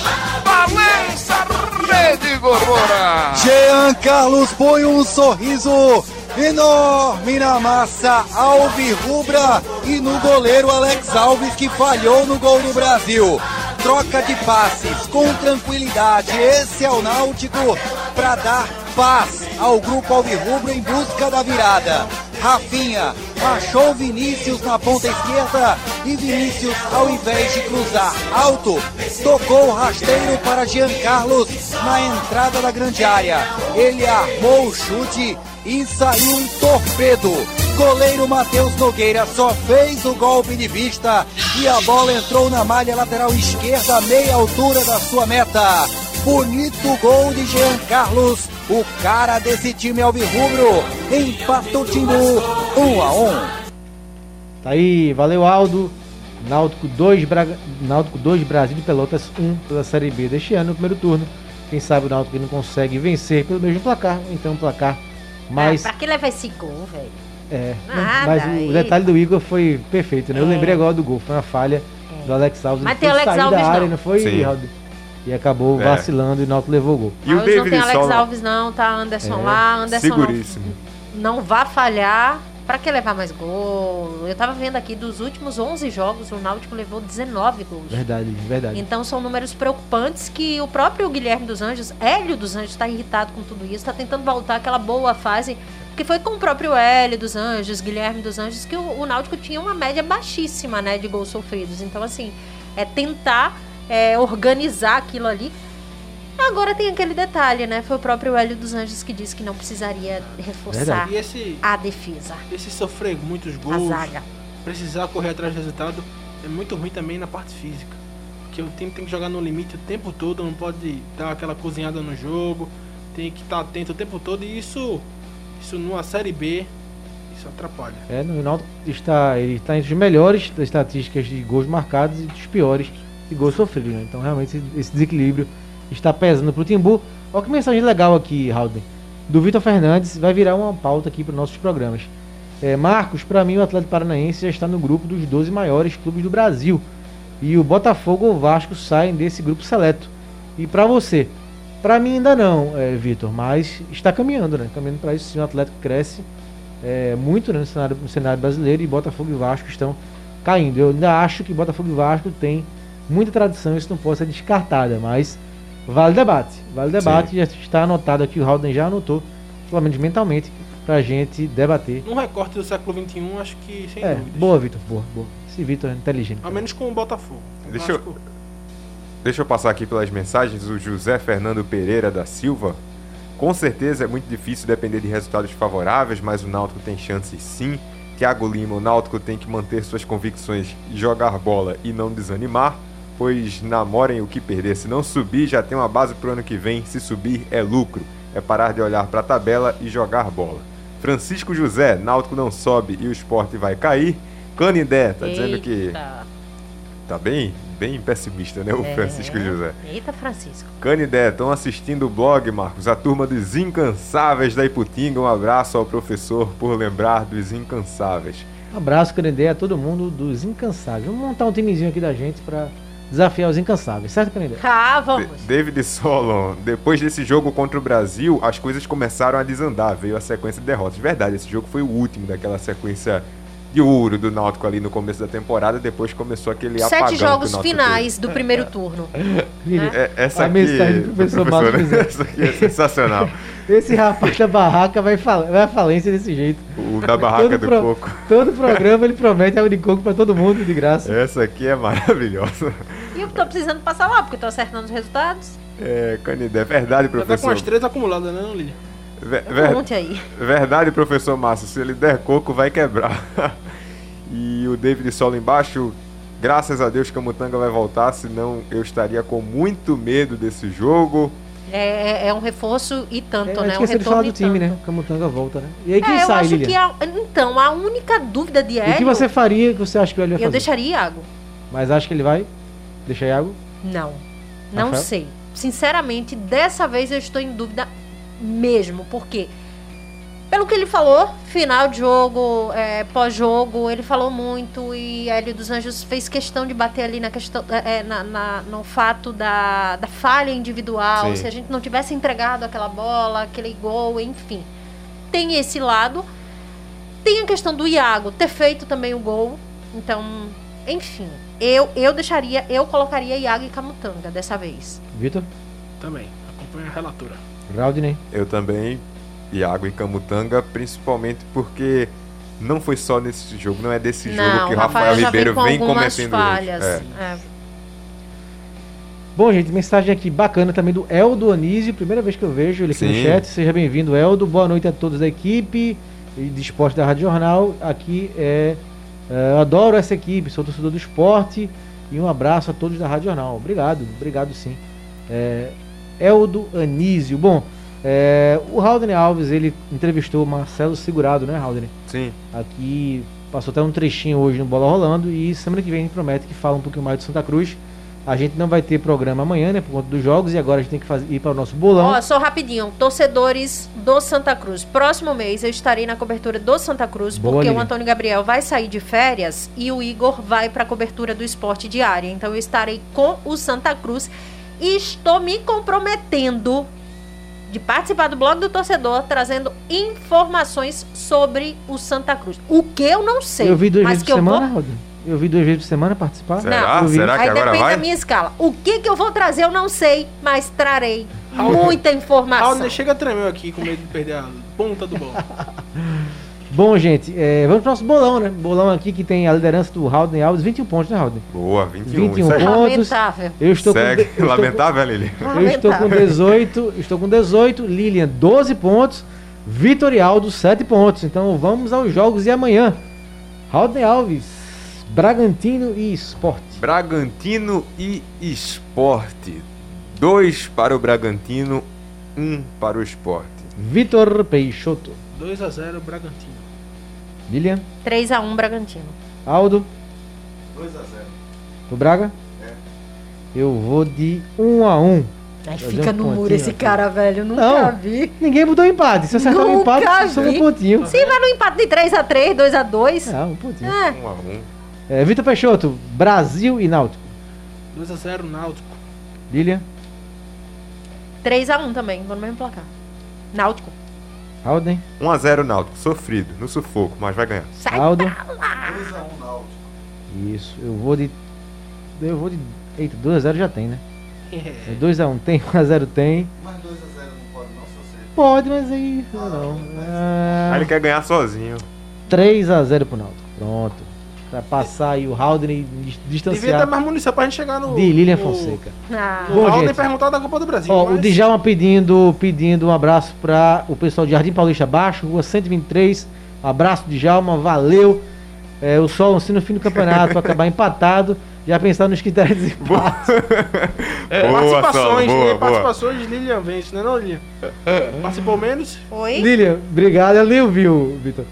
S6: Balança rede, Gorgora!
S7: Jean Carlos põe um sorriso enorme na massa alvirrubra e no goleiro Alex Alves que falhou no gol do Brasil. Troca de passes com tranquilidade. Esse é o Náutico para dar paz ao grupo alvirrubro em busca da virada. Rafinha achou Vinícius na ponta esquerda e Vinícius, ao invés de cruzar alto, tocou o rasteiro para Jean Carlos na entrada da grande área. Ele armou o chute e saiu um torpedo. Goleiro Matheus Nogueira só fez o golpe de vista e a bola entrou na malha lateral esquerda, meia altura da sua meta. Bonito gol de Jean Carlos, o cara desse time alvirrubro. Empata o Timbu, um a um.
S2: Tá aí, valeu Aldo. Náutico 2, Braga... Náutico 2 Brasil de Pelotas 1 pela Série B deste ano, no primeiro turno. Quem sabe o Náutico não consegue vencer pelo mesmo placar, então um placar mais.
S5: Ah, pra que levar esse gol, velho?
S2: É,
S5: Nada,
S2: mas o detalhe do Igor foi perfeito, né? Eu
S5: É.
S2: lembrei agora do gol, foi uma falha do Alex Alves.
S5: Mas tem Alex Alves,
S2: da área,
S5: não.
S2: não foi,
S3: Sim.
S2: E acabou
S3: É.
S2: vacilando e o Náutico levou o gol.
S3: E o
S5: Hoje não
S3: David
S5: tem Alex Alves não, tá Anderson
S2: É,
S5: lá, Anderson não,
S3: seguríssimo.
S5: não vá falhar. Pra que levar mais gol? Eu tava vendo aqui, dos últimos 11 jogos, o Náutico levou 19 gols.
S2: Verdade, verdade.
S5: Então são números preocupantes que o próprio Guilherme dos Anjos, Hélio dos Anjos, está irritado com tudo isso, está tentando voltar àquela boa fase Porque foi com o próprio Hélio dos Anjos, Guilherme dos Anjos, que o, o Náutico tinha uma média baixíssima, né, de gols sofridos. Então, assim, é tentar é, organizar aquilo ali. Agora tem aquele detalhe, né? Foi o próprio Hélio dos Anjos que disse que não precisaria reforçar.
S4: E esse,
S5: a defesa,
S4: esse sofrer muitos gols, precisar correr atrás do resultado, é muito ruim também na parte física. Porque o time tem que jogar no limite o tempo todo, não pode dar aquela cozinhada no jogo, tem que estar atento o tempo todo e isso, isso numa série B, isso atrapalha.
S2: É, no Náutico está, ele está entre os melhores das estatísticas de gols marcados e dos piores de gols sofridos. né? Então, realmente, esse- desequilíbrio está pesando para o Timbu. Olha que mensagem legal aqui, Raul. Do Vitor Fernandes, vai virar uma pauta aqui para os nossos programas. É, Marcos, para mim, o Atlético Paranaense já está no grupo dos 12 maiores clubes do Brasil. E o Botafogo ou o Vasco saem desse grupo seleto. E para você? Para mim ainda não, é, Vitor, mas está caminhando, né? Caminhando para isso sim, o Atlético cresce é, muito né, no, cenário, no cenário brasileiro e Botafogo e Vasco estão caindo. Eu ainda acho que Botafogo e Vasco tem muita tradição, isso não pode ser descartada, mas vale debate. Vale debate, já está anotado aqui, o Halden já anotou, pelo menos mentalmente, pra gente debater.
S4: Num recorte do século XXI, acho que sem
S2: É,
S4: dúvidas.
S2: boa, Vitor, boa, boa. Esse Vitor é inteligente.
S4: Ao menos com o Botafogo. O
S3: Deixa eu-
S4: Vasco-
S3: Deixa eu passar aqui pelas mensagens. O José Fernando Pereira da Silva. Com certeza é muito difícil depender de resultados favoráveis, mas o Náutico tem chances sim. Tiago Lima, o Náutico tem que manter suas convicções e jogar bola e não desanimar, pois namorem o que perder. Se não subir, já tem uma base pro ano que vem. Se subir, é lucro. É parar de olhar para a tabela e jogar bola. Francisco José, Náutico não sobe e o esporte vai cair. Canidé, tá dizendo que
S5: Eita.
S3: tá bem, bem pessimista, né, o
S5: É.
S3: Francisco José.
S5: Eita, Francisco.
S3: Canidé, estão assistindo o blog, Marcos, a turma dos Incansáveis da Iputinga. Um abraço ao professor por lembrar dos Incansáveis.
S2: Um abraço, Canindé, a todo mundo dos Incansáveis. Vamos montar um timezinho aqui da gente pra desafiar os Incansáveis, certo, Canindé?
S5: Ah,
S3: D-
S5: vamos.
S3: David Solon, depois desse jogo contra o Brasil, as coisas começaram a desandar, veio a sequência de derrotas. Verdade, esse jogo foi o último daquela sequência de ouro do Náutico ali no começo da temporada, depois começou aquele apagão
S5: Sete
S3: que o
S5: jogos finais do primeiro turno.
S2: Lili,
S3: teve. É, essa
S2: A
S3: aqui,
S2: mensagem do professor Marcos
S3: né? Essa aqui é sensacional.
S2: Esse rapaz da barraca vai, fal vai à falência desse jeito.
S3: O da barraca
S2: Todo
S3: do coco.
S2: Todo programa ele promete água de coco pra todo mundo de graça.
S3: Essa aqui é maravilhosa.
S5: E eu tô precisando passar lá, porque eu tô acertando os resultados.
S3: É, Canidé, verdade,
S4: Já tá com
S3: professor.
S4: as três acumuladas, né, Lilian?
S3: Ver-
S5: aí.
S3: verdade, professor Márcio. Se ele der coco, vai quebrar. e o David Solo embaixo. Graças a Deus Camutanga vai voltar, senão eu estaria com muito medo desse jogo.
S5: É, é- é um reforço e tanto,
S2: É,
S5: né? Um
S2: de falar
S5: retorno
S2: do time,
S5: tanto.
S2: né? Camutanga volta, né? E aí quem
S5: É, eu
S2: sai,
S5: acho
S2: Lilian?
S5: que a, então, a única dúvida de
S2: O
S5: Hélio,
S2: que você faria que você acha que o Hélio vai
S5: eu
S2: fazer?
S5: deixaria Iago.
S2: Mas acha que ele vai? Deixa Iago?
S5: Não. Não
S2: Rafael?
S5: sei. Sinceramente, dessa vez eu estou em dúvida mesmo. Porque, pelo que ele falou, final de jogo, é, pós-jogo, ele falou muito e Hélio dos Anjos fez questão de bater ali na questão, é, na, na- no fato da, da falha individual.
S3: Sim.
S5: Se a gente não tivesse entregado aquela bola, aquele gol, enfim. Tem esse lado. Tem a questão do Iago ter feito também o gol. Então, enfim. Eu, eu deixaria, eu colocaria Iago e Camutanga dessa vez.
S2: Vitor?
S4: Também. Acompanha a relatora.
S2: Raudney?
S3: Eu também, Iago e Camutanga, principalmente porque não foi só nesse jogo, não é desse jogo
S5: Não,
S3: que
S5: o
S3: Rafael,
S5: Rafael
S3: Ribeiro
S5: vem com
S3: vem cometendo
S5: falhas.
S3: erros. É.
S5: É.
S2: Bom, gente, mensagem aqui bacana também do Eldo Anísio. Primeira vez que eu vejo ele aqui no
S3: Sim.
S2: chat. Seja bem-vindo, Eldo. Boa noite a todos da equipe e de esporte da Rádio Jornal. Aqui é. eu adoro essa equipe, sou torcedor do esporte. E um abraço a todos da Rádio Jornal. Obrigado, obrigado sim. É, Eldo Anísio. Bom, é, o Haldane Alves, ele entrevistou o Marcelo Segurado, né, Haldane?
S3: Sim,
S2: Aqui passou até um trechinho hoje no Bola Rolando e semana que vem a gente promete que fala um pouquinho mais do Santa Cruz. A gente não vai ter programa amanhã, né, por conta dos jogos e agora a gente tem que fazer, ir para o nosso bolão.
S5: Ó, só rapidinho, torcedores do Santa Cruz. Próximo mês eu estarei na cobertura do Santa Cruz,
S2: Boa,
S5: porque o
S2: Lilian.
S5: Antônio Gabriel vai sair de férias e o Igor vai para a cobertura do esporte diário. Então eu estarei com o Santa Cruz e estou me comprometendo de participar do blog do torcedor, trazendo informações sobre o Santa Cruz. O que eu não sei,
S2: eu vi duas vezes por semana,
S5: vou?
S2: Eu vi duas vezes por semana participar.
S3: será?
S2: eu vi.
S3: Será que
S5: Aí
S3: agora
S5: depende
S3: vai?
S5: da minha escala. O que que eu vou trazer eu não sei, mas trarei muita informação.
S4: Raul chega a tremer aqui com medo de perder a ponta do bolo.
S2: Bom, gente, é, vamos pro nosso bolão, né? Bolão aqui que tem a liderança do Haldner Alves, 21 pontos, né, Haldner?
S3: Boa, 21.
S2: 21
S3: isso aí.
S2: pontos.
S5: Lamentável.
S2: Eu estou
S3: Segue.
S2: com. eu estou com-
S3: Lamentável, né, Lili?
S2: Eu estou com 18, estou com 18, Lilian 12 pontos, Vitor e Aldo 7 pontos. Então vamos aos jogos de amanhã. Haldner Alves, Bragantino e Sport.
S3: Bragantino e Esporte. Dois para o Bragantino, um para o Esporte.
S2: Vitor Peixoto.
S4: 2x0 Bragantino.
S2: Lilian,
S5: 3x1 Bragantino.
S2: Aldo,
S3: 2x0.
S2: do Braga?
S3: É.
S2: Eu vou de 1 a 1.
S5: Aí fica
S2: um
S5: no muro esse
S2: aqui.
S5: cara, velho. Nunca
S2: Não.
S5: vi.
S2: Ninguém mudou empate. Se acertar o empate, só um pontinho.
S5: Sim, vai no empate de 3x3, 2x2.
S2: Ah, um pontinho.
S5: É.
S3: 1x1.
S2: É, Vitor Peixoto, Brasil e Náutico.
S4: 2x0 Náutico.
S2: Lilian,
S5: 3x1 também, vou no mesmo placar. Náutico.
S2: Alden,
S3: 1x0 Náutico, sofrido, no sufoco, mas vai ganhar.
S5: Sai lá.
S7: 2x1 Náutico.
S2: Isso, eu vou de. Eu vou de. Eita, 2x0 já tem, né?
S4: É.
S2: 2x1 tem, 1x0 tem.
S7: Mas 2x0 não pode não, se você...
S2: Pode, mas aí. Não. não.
S3: Aí
S2: Ah,
S3: ele quer ganhar sozinho.
S2: 3x0 pro Náutico. Pronto. Pra passar aí o Haldner e dis-
S4: Devia ter
S2: distanciar
S4: mais munição pra gente chegar no.
S2: de Lilian
S4: no-
S2: Fonseca.
S5: Ah,
S4: No
S2: Bom,
S4: perguntar da Copa do Brasil.
S2: Ó, o
S4: mas-
S2: Djalma pedindo, pedindo um abraço para o pessoal de Jardim Paulista Baixo, rua 123. Abraço, Djalma, valeu. É, o sol se no fim do campeonato acabar empatado, já pensar nos critérios de empate.
S3: boa, Saulo,
S4: participações,
S3: boa,
S4: né?
S3: boa.
S4: participações de Lilian Vence, né, não, Lilian? Participou menos?
S5: Oi?
S2: Lilian, obrigado. Ela nem ouviu, Vitor.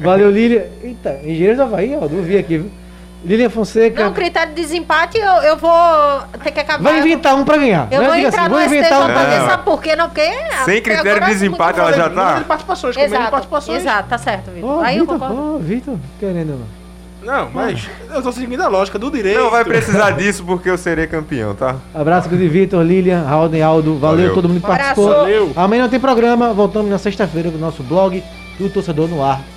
S2: Valeu, Lilian. Eita, Engenheiro do Havaí, ó, não vi aqui, viu? Lilian Fonseca.
S5: Não, critério de desempate, eu, eu vou ter que acabar.
S2: Vai inventar um pra ganhar.
S5: Eu
S2: né?
S5: vou
S2: Diga
S5: entrar
S2: assim,
S5: no
S2: vou inventar um pra
S3: ganhar.
S5: sabe por quê? Não, porque...
S3: Sem critério de desempate, ela já tá-
S4: de participações,
S5: Exato,
S4: participações.
S5: exato, tá certo, Vitor.
S2: Ó,
S5: Aí eu
S2: Vitor,
S5: concordo.
S2: ó, Vitor, querendo ou não.
S4: Não, mas eu tô seguindo a lógica do direito.
S3: Não vai precisar disso porque eu serei campeão, tá?
S2: Abraço de Vitor, Lilian, Alden, Aldo. Valeu,
S3: Valeu.
S2: todo mundo que
S5: Abraço.
S2: participou.
S4: Valeu.
S2: Amanhã não tem programa. Voltamos na sexta-feira com o nosso blog do Torcedor no Ar.